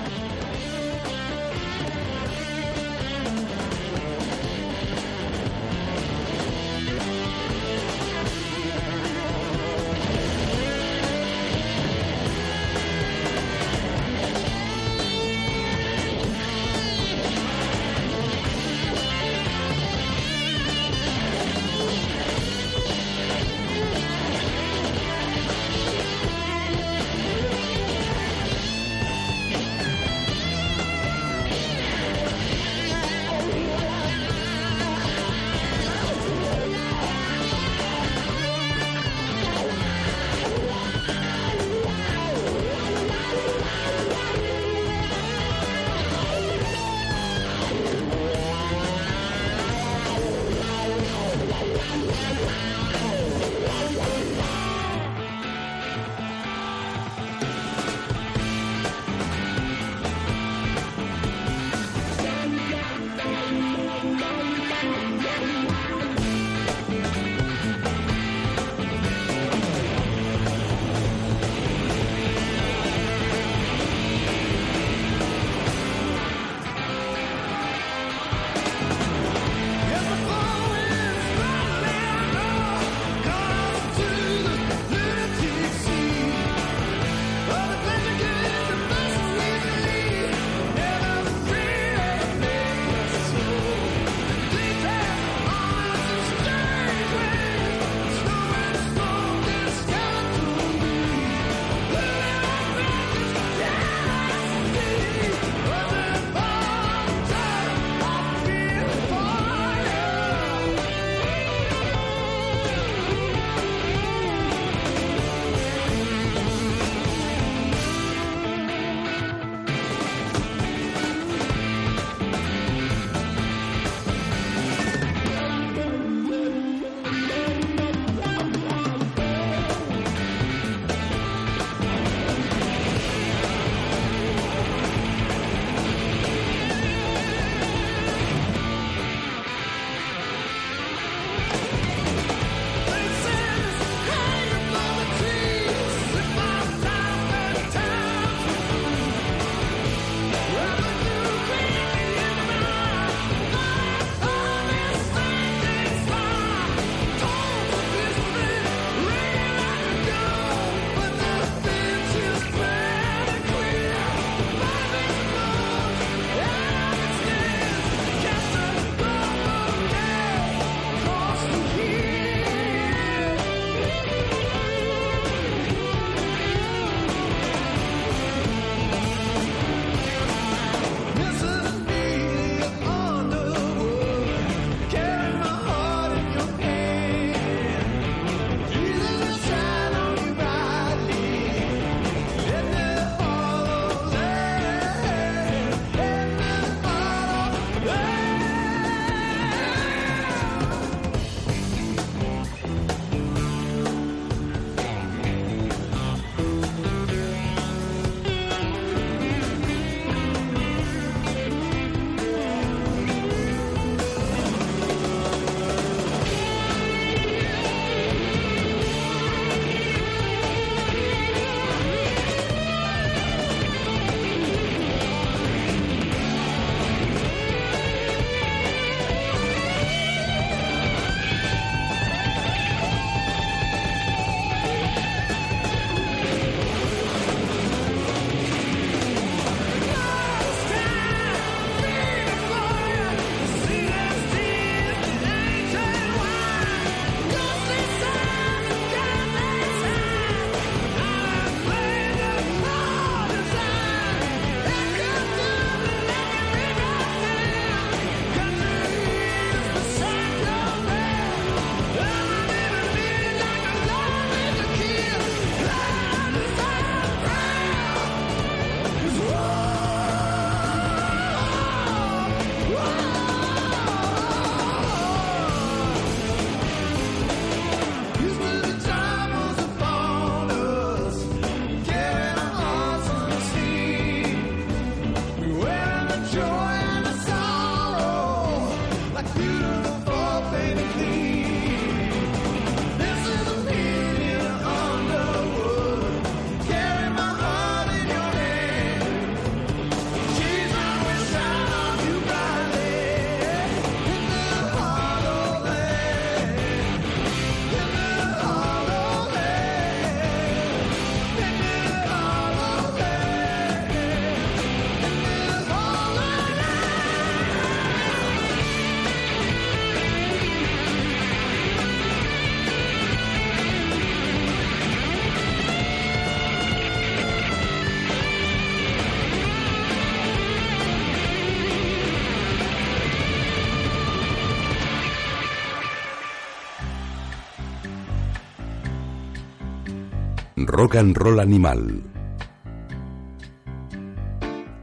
Rock and Roll Animal.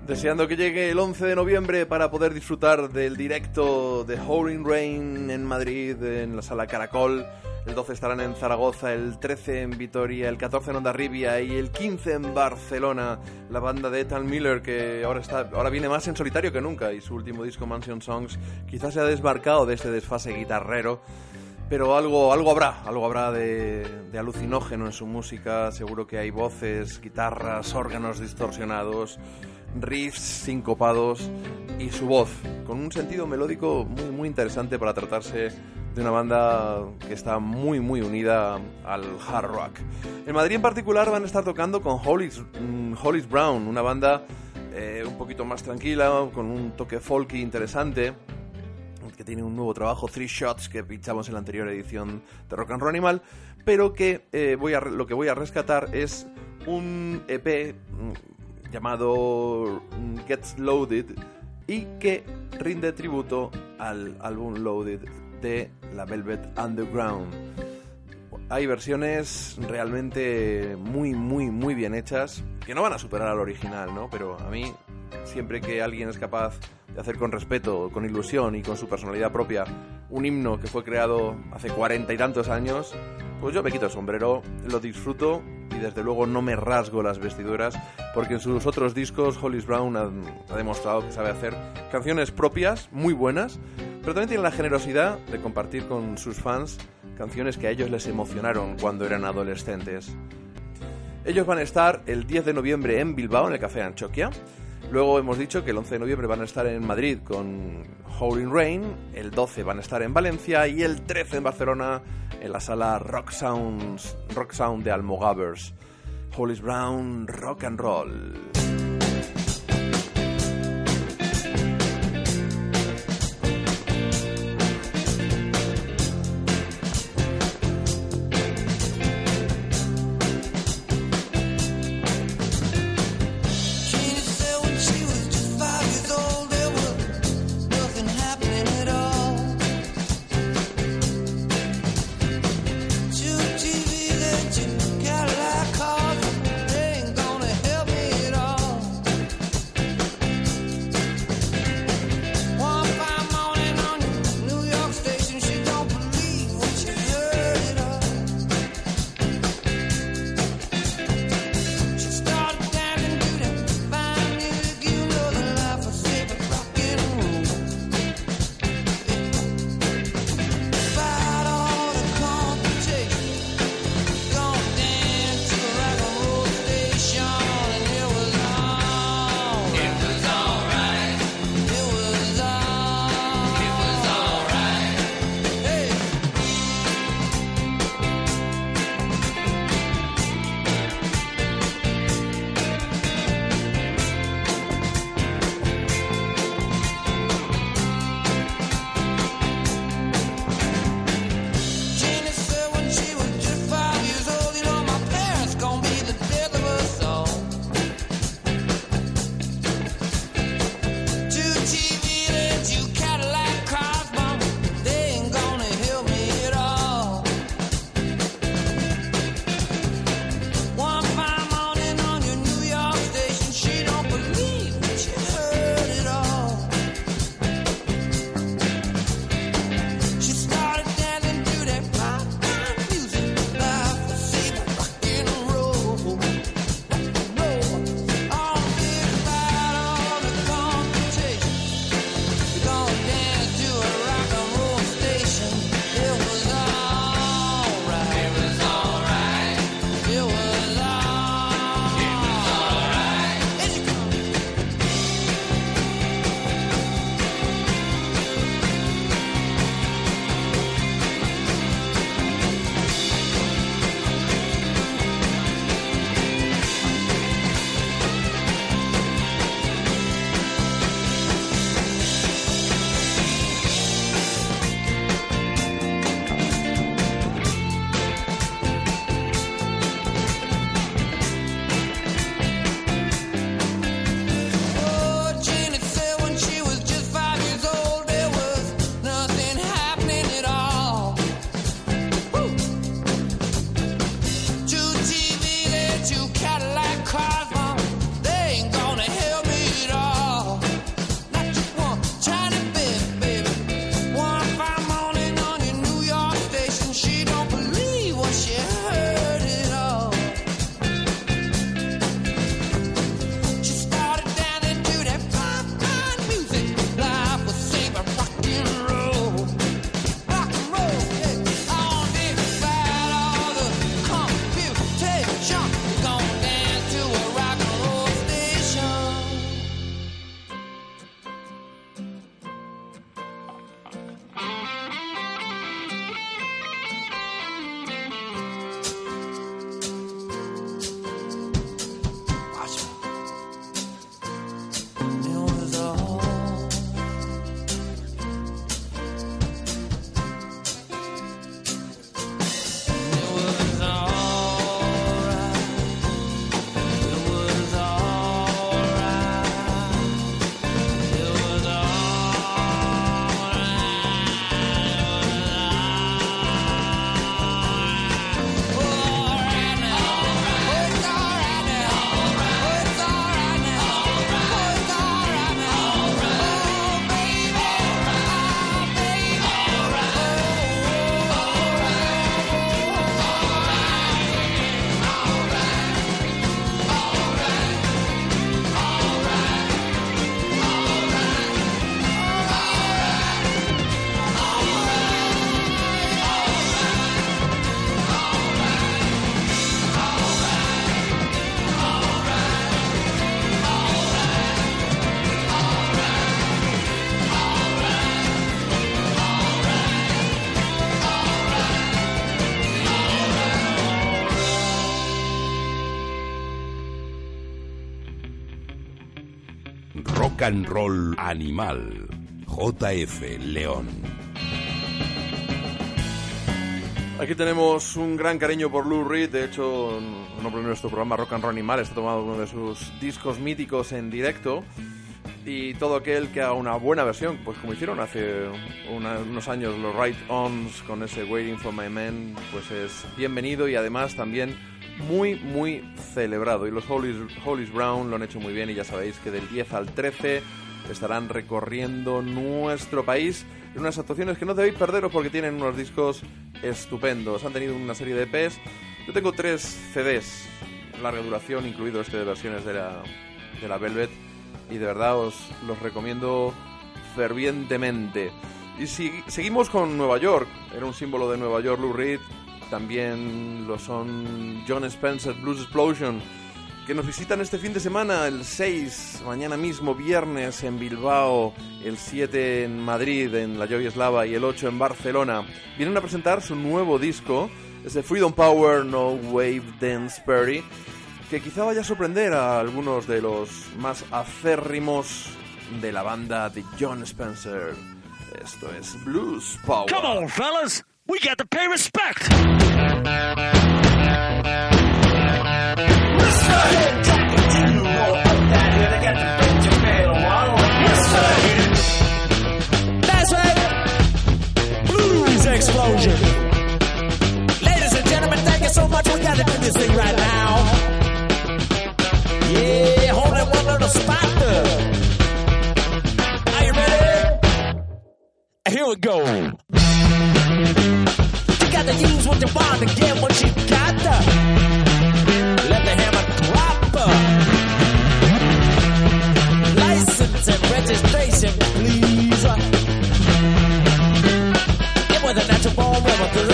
Deseando que llegue el 11 de noviembre para poder disfrutar del directo de Howling Rain en Madrid, en la sala Caracol. El 12 estarán en Zaragoza, el 13 en Vitoria, el 14 en Ondarribia y el 15 en Barcelona. La banda de Ethan Miller, que ahora, está, ahora viene más en solitario que nunca y su último disco, Mansion Songs, quizás se ha desbarcado de este desfase guitarrero. Pero algo, algo habrá, algo habrá de, de alucinógeno en su música. Seguro que hay voces, guitarras, órganos distorsionados, riffs sincopados y su voz, con un sentido melódico muy, muy interesante para tratarse de una banda que está muy, muy unida al hard rock. En Madrid en particular van a estar tocando con Hollis, mm, Hollis Brown, una banda eh, un poquito más tranquila, con un toque folky interesante tiene un nuevo trabajo, Three Shots, que pinchamos en la anterior edición de Rock and Roll Animal, pero que eh, voy a, lo que voy a rescatar es un EP mm, llamado mm, Gets Loaded y que rinde tributo al álbum Loaded de la Velvet Underground. Hay versiones realmente muy, muy, muy bien hechas, que no van a superar al original, ¿no? Pero a mí, siempre que alguien es capaz de hacer con respeto, con ilusión y con su personalidad propia un himno que fue creado hace cuarenta y tantos años, pues yo me quito el sombrero, lo disfruto y desde luego no me rasgo las vestiduras, porque en sus otros discos Hollis Brown ha, demostrado que sabe hacer canciones propias, muy buenas, pero también tiene la generosidad de compartir con sus fans canciones que a ellos les emocionaron cuando eran adolescentes. Ellos van a estar el 10 de noviembre en Bilbao, en el Café Anchoquia. Luego hemos dicho que el 11 de noviembre van a estar en Madrid con Howling Rain, el 12 van a estar en Valencia y el 13 en Barcelona en la sala Rock Sounds, Rock Sound de Almogavers. Hollis Brown, Rock and Roll. Rock and Roll Animal. JF León. Aquí tenemos un gran cariño por Lou Reed. De hecho, en nombre de nuestro programa Rock and Roll Animal está tomado uno de sus discos míticos en directo. Y todo aquel que haga una buena versión, pues como hicieron hace unos años los Right Ons con ese Waiting for My Man, pues es bienvenido y además también muy, muy celebrado. Y los Hollies, Brown lo han hecho muy bien y ya sabéis que del 10 al 13 estarán recorriendo nuestro país en unas actuaciones que no debéis perderos porque tienen unos discos estupendos. Han tenido una serie de EPs. Yo tengo tres CDs, larga duración, incluido este de versiones de la, de la Velvet. Y de verdad os los recomiendo fervientemente. Y si, seguimos con Nueva York. Era un símbolo de Nueva York, Lou Reed. También lo son John Spencer, Blues Explosion que nos visitan este fin de semana, el 6, mañana mismo, viernes en Bilbao, el 7 en Madrid, en la Eslava, y el 8 en Barcelona. Vienen a presentar su nuevo disco, es Freedom Power No Wave Dance Party, que quizá vaya a sorprender a algunos de los más acérrimos de la banda de John Spencer. Esto es Blues Power. Come on, fellas. We got to pay. That's right. Blues explosion. Ladies and gentlemen, thank you so much. We got to do this thing right now. Yeah, hold that one little spot there. Are you ready? Here we go. To use what you want to get what you got. Let the hammer drop. License and registration, please. It was a natural born rebel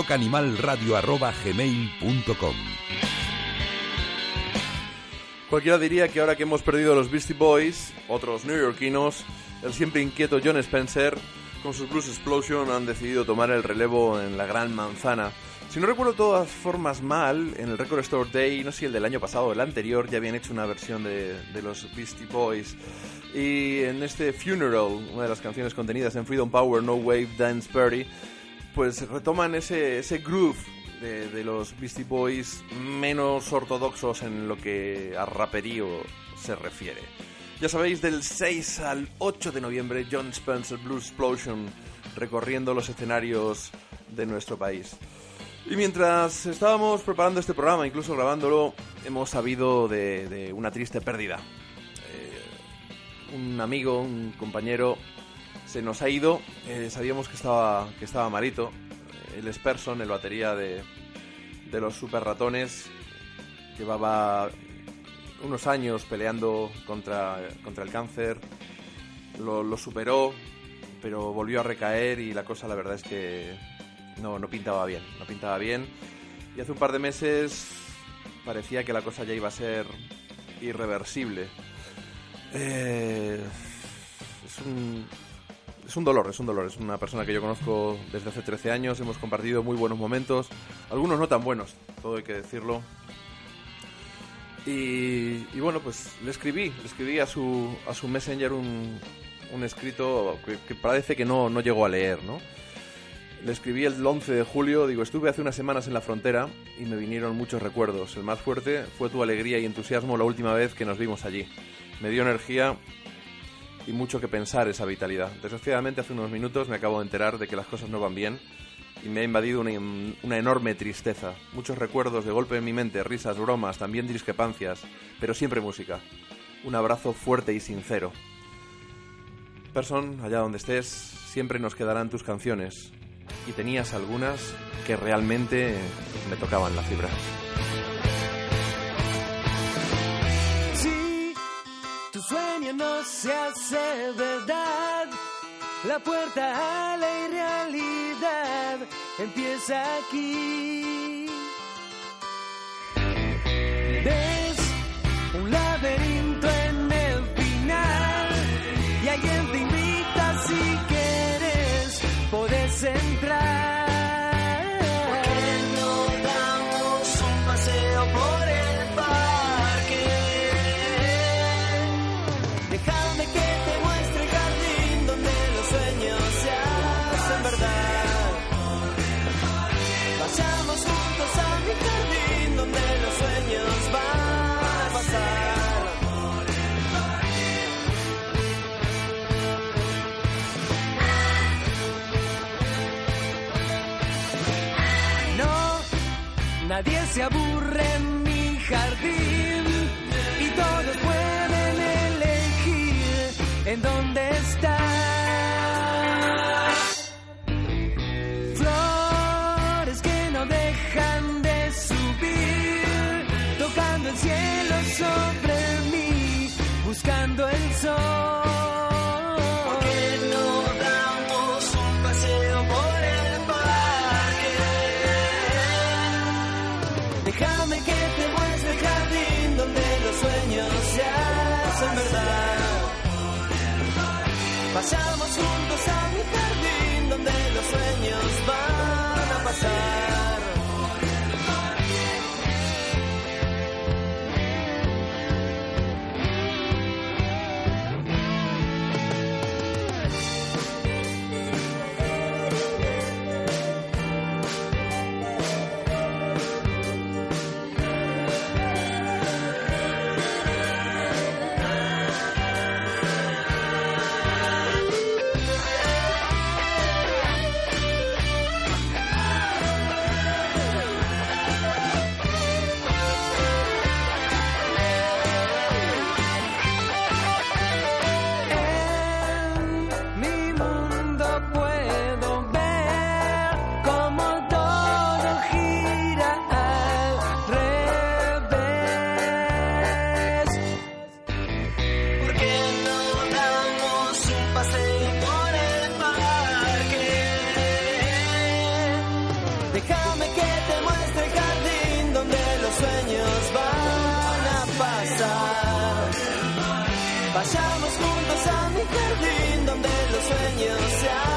rockanimalradio.gmail.com Cualquiera diría que ahora que hemos perdido a los Beastie Boys, otros neoyorquinos, el siempre inquieto John Spencer, con sus Blues Explosion han decidido tomar el relevo en la Gran Manzana. Si no recuerdo todas formas mal, en el Record Store Day, no sé si el del año pasado o el anterior, ya habían hecho una versión de los Beastie Boys. Y en este Funeral, una de las canciones contenidas en Freedom Power, No Wave Dance Party, pues retoman ese, ese groove de, de los Beastie Boys menos ortodoxos en lo que a raperío se refiere. Ya sabéis, del 6 al 8 de noviembre, John Spencer Blues Explosion recorriendo los escenarios de nuestro país. Y mientras estábamos preparando este programa, incluso grabándolo, hemos sabido de, de una triste pérdida. Eh, un amigo, un compañero, se nos ha ido. Eh, sabíamos que estaba, que estaba malito. El Sperson, el batería de, de los super ratones, llevaba unos años peleando contra, contra el cáncer, lo, lo superó, pero volvió a recaer y la cosa la verdad es que no, no pintaba bien, no pintaba bien. Y hace un par de meses parecía que la cosa ya iba a ser irreversible. Eh, es un, es un dolor, es un dolor. Es una persona que yo conozco desde hace 13 años. Hemos compartido muy buenos momentos. Algunos no tan buenos, todo hay que decirlo. Y, y bueno, pues le escribí, le escribí a su, a su messenger un, un escrito que, que parece que no, no llegó a leer, ¿no? Le escribí el 11 de julio, digo, estuve hace unas semanas en la frontera y me vinieron muchos recuerdos. El más fuerte fue tu alegría y entusiasmo la última vez que nos vimos allí. Me dio energía y mucho que pensar esa vitalidad. Desgraciadamente hace unos minutos me acabo de enterar de que las cosas no van bien y me ha invadido una, enorme tristeza. Muchos recuerdos de golpe en mi mente, risas, bromas, también discrepancias, pero siempre música. Un abrazo fuerte y sincero. Person, allá donde estés, siempre nos quedarán tus canciones. Y tenías algunas que realmente me tocaban la fibra. Sueño no se hace verdad, la puerta a la irrealidad empieza aquí. Ves un laberinto en el final y alguien te invita si quieres, puedes entrar. Nadie se aburre Vayamos juntos a mi jardín donde los sueños van a pasar. Déjame que te muestre el jardín donde los sueños van a pasar. Vayamos juntos a mi jardín donde los sueños se hacen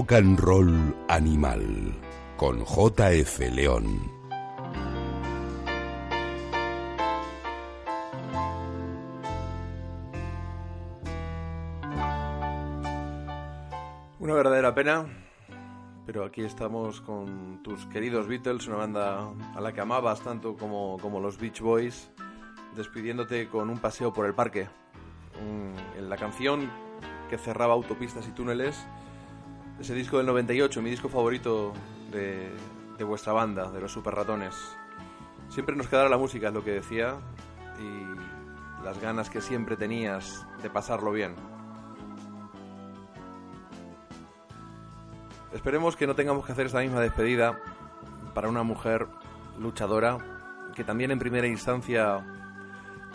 Rock and Roll Animal con JF León. Una verdadera pena, pero aquí estamos con tus queridos Beatles, una banda a la que amabas tanto como, como los Beach Boys, despidiéndote con un paseo por el parque. En la canción que cerraba autopistas y túneles, ese disco del 98, mi disco favorito de, de vuestra banda, de los Super Ratones. Siempre nos quedará la música, es lo que decía, y las ganas que siempre tenías de pasarlo bien. Esperemos que no tengamos que hacer esta misma despedida para una mujer luchadora que también en primera instancia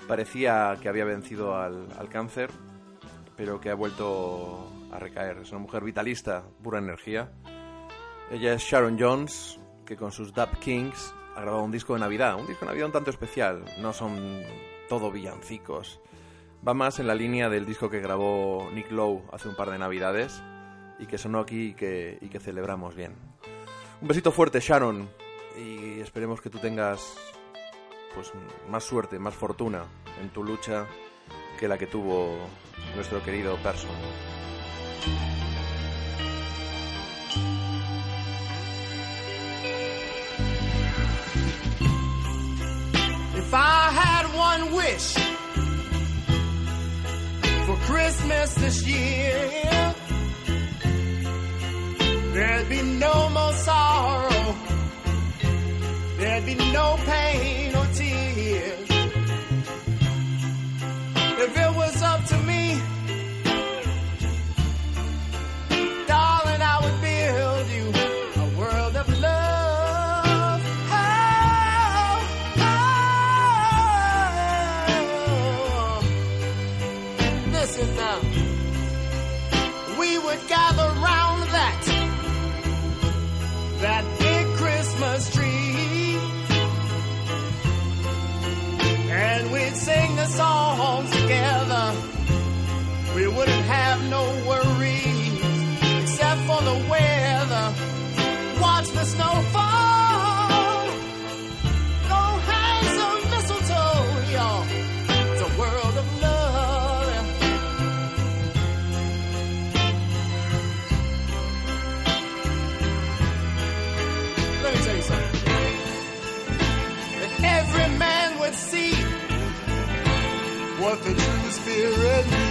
parecía que había vencido al, al cáncer, pero que ha vuelto a recaer. Es una mujer vitalista, pura energía. Ella es Sharon Jones, que con sus Dub Kings ha grabado un disco de Navidad, un disco de Navidad un tanto especial. No son todo villancicos. Va más en la línea del disco que grabó Nick Lowe hace un par de Navidades y que sonó aquí y que, y que celebramos bien. Un besito fuerte, Sharon, y esperemos que tú tengas pues más suerte, más fortuna en tu lucha que la que tuvo nuestro querido Person. Christmas this year, there'd be no more sorrow, there'd be no pain spirit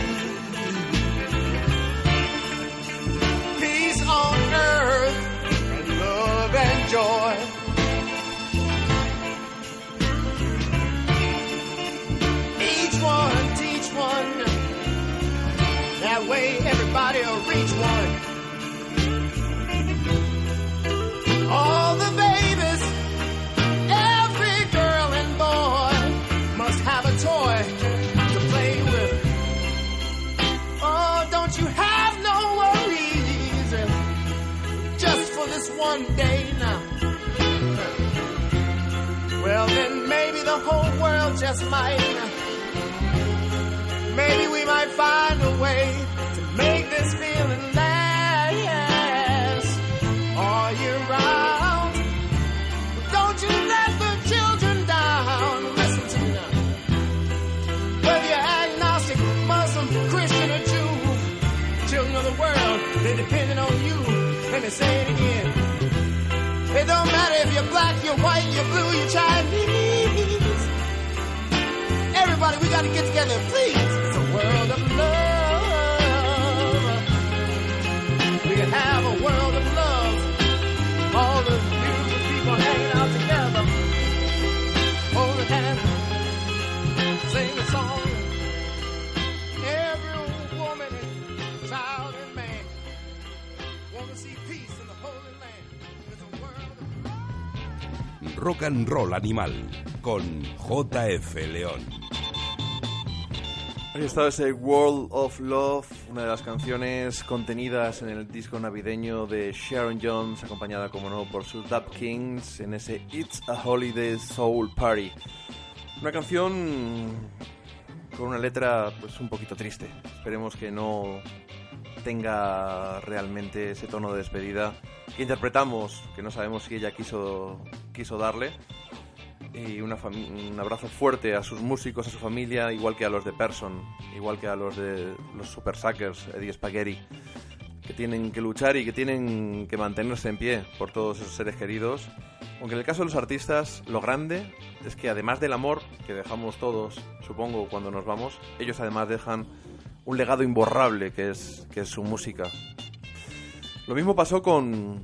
whole world just might. Maybe we might find a way to make this feeling last all year round. Don't you let the children down. Listen to me now. Whether you're agnostic, Muslim, Christian, or Jew, children of the world, they're depending on you. Let me say it again. It don't matter if you're black, you're white, you're blue, you're Chinese. Everybody, we gotta get together, please. It's a world of love. We can have a world of love. All the beautiful people hanging out together. Holding hands. Sing a song. Every woman and child and man want to see peace in the Holy Land. It's a world of Rock and Roll Animal con JF León. Ahí estaba ese World of Love, una de las canciones contenidas en el disco navideño de Sharon Jones, acompañada, como no, por sus Dub Kings en ese It's a Holiday Soul Party. Una canción con una letra pues un poquito triste. Esperemos que no tenga realmente ese tono de despedida que interpretamos, que no sabemos si ella quiso, quiso darle. Y una un abrazo fuerte a sus músicos, a su familia, igual que a los de Person, igual que a los de los Super Suckers, Eddie Spaghetti, que tienen que luchar y que tienen que mantenerse en pie por todos esos seres queridos. Aunque en el caso de los artistas, lo grande es que además del amor que dejamos todos, supongo, cuando nos vamos, ellos además dejan un legado imborrable que es, que es su música. Lo mismo pasó con,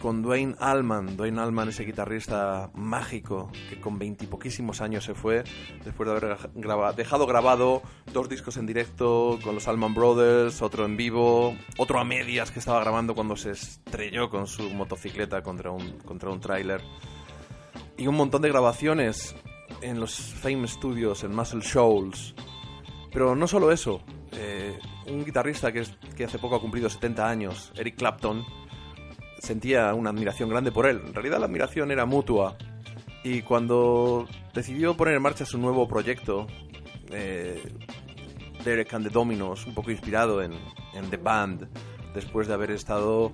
con Dwayne Allman. Dwayne Allman, ese guitarrista mágico que con veintipoquísimos años se fue, después de haber dejado grabado dos discos en directo con los Allman Brothers, otro en vivo, otro a medias que estaba grabando cuando se estrelló con su motocicleta contra un, contra un tráiler. Y un montón de grabaciones en los Fame Studios, en Muscle Shoals. Pero no solo eso, eh, un guitarrista que, que hace poco ha cumplido 70 años, Eric Clapton, sentía una admiración grande por él. En realidad la admiración era mutua. Y cuando decidió poner en marcha su nuevo proyecto, eh, Derek and the Dominos, un poco inspirado en, en The Band, después de haber estado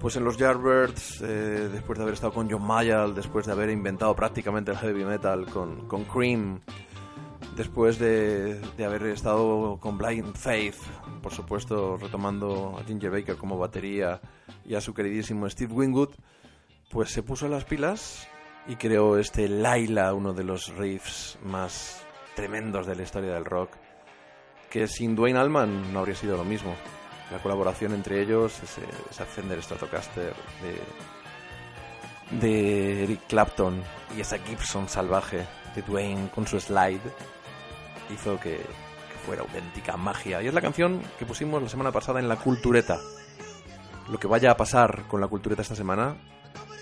pues en los Yardbirds, eh, después de haber estado con John Mayall, después de haber inventado prácticamente el heavy metal con, con Cream, después de, haber estado con Blind Faith, por supuesto retomando a Ginger Baker como batería y a su queridísimo Steve Winwood, pues se puso las pilas y creó este Laila, uno de los riffs más tremendos de la historia del rock, que sin Dwayne Allman no habría sido lo mismo. La colaboración entre ellos, ese, esa Fender Stratocaster de, de Eric Clapton y esa Gibson salvaje de Dwayne con su slide, hizo que, fuera auténtica magia. Y es la canción que pusimos la semana pasada en la cultureta. Lo que vaya a pasar con la cultureta esta semana,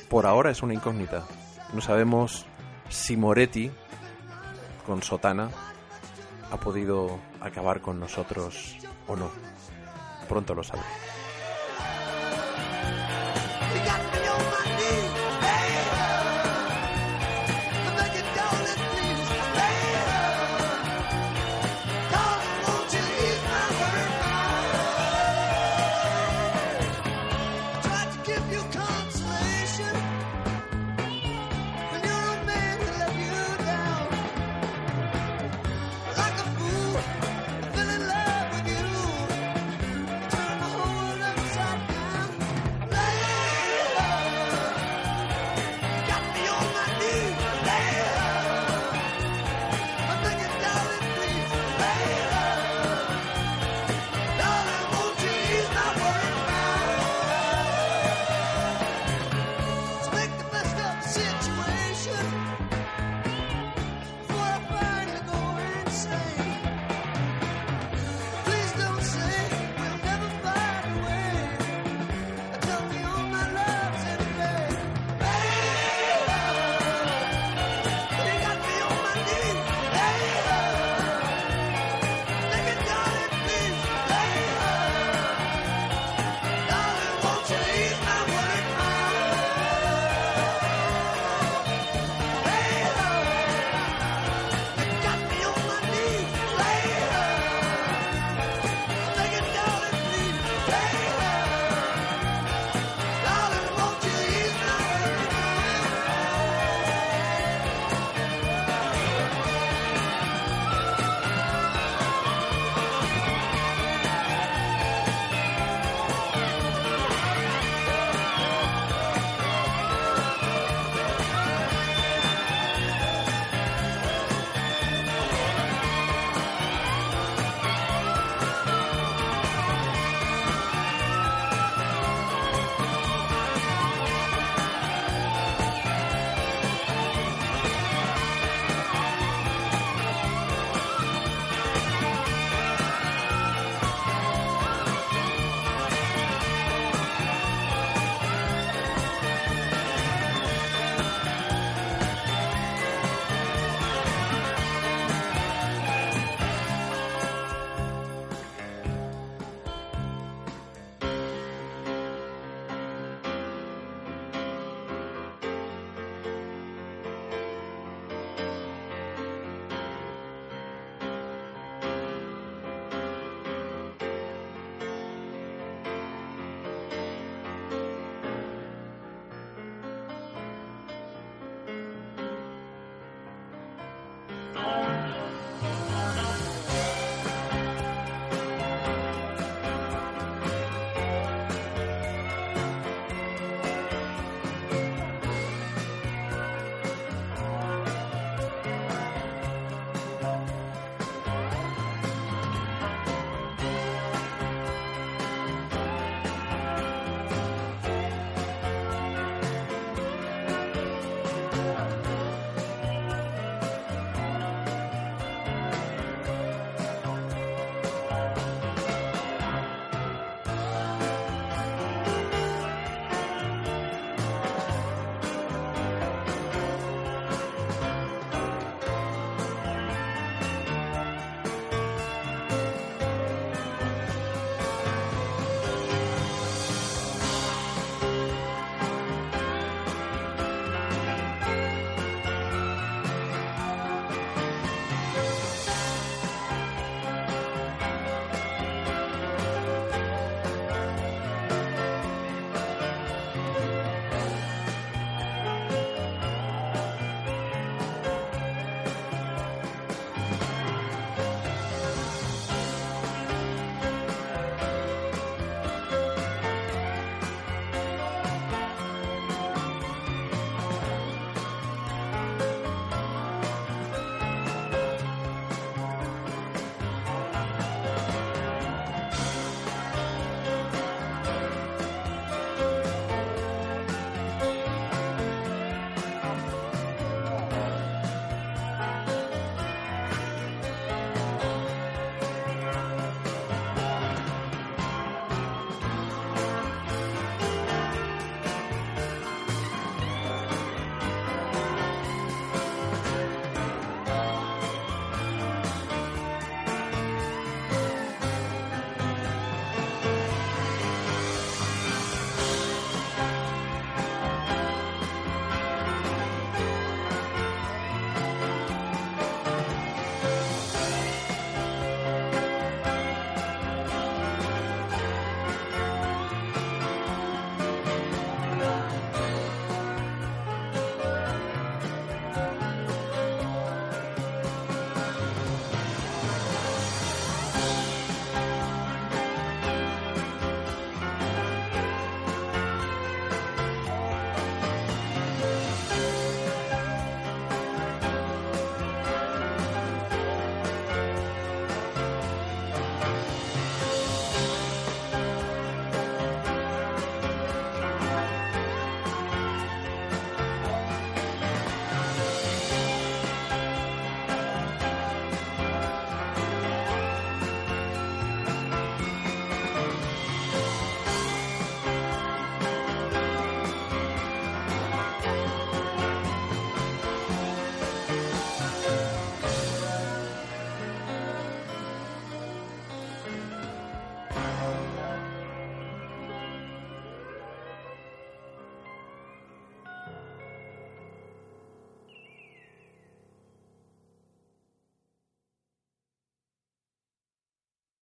por ahora es una incógnita. No sabemos si Moretti, con Sotana, ha podido acabar con nosotros o no. Pronto lo sabré.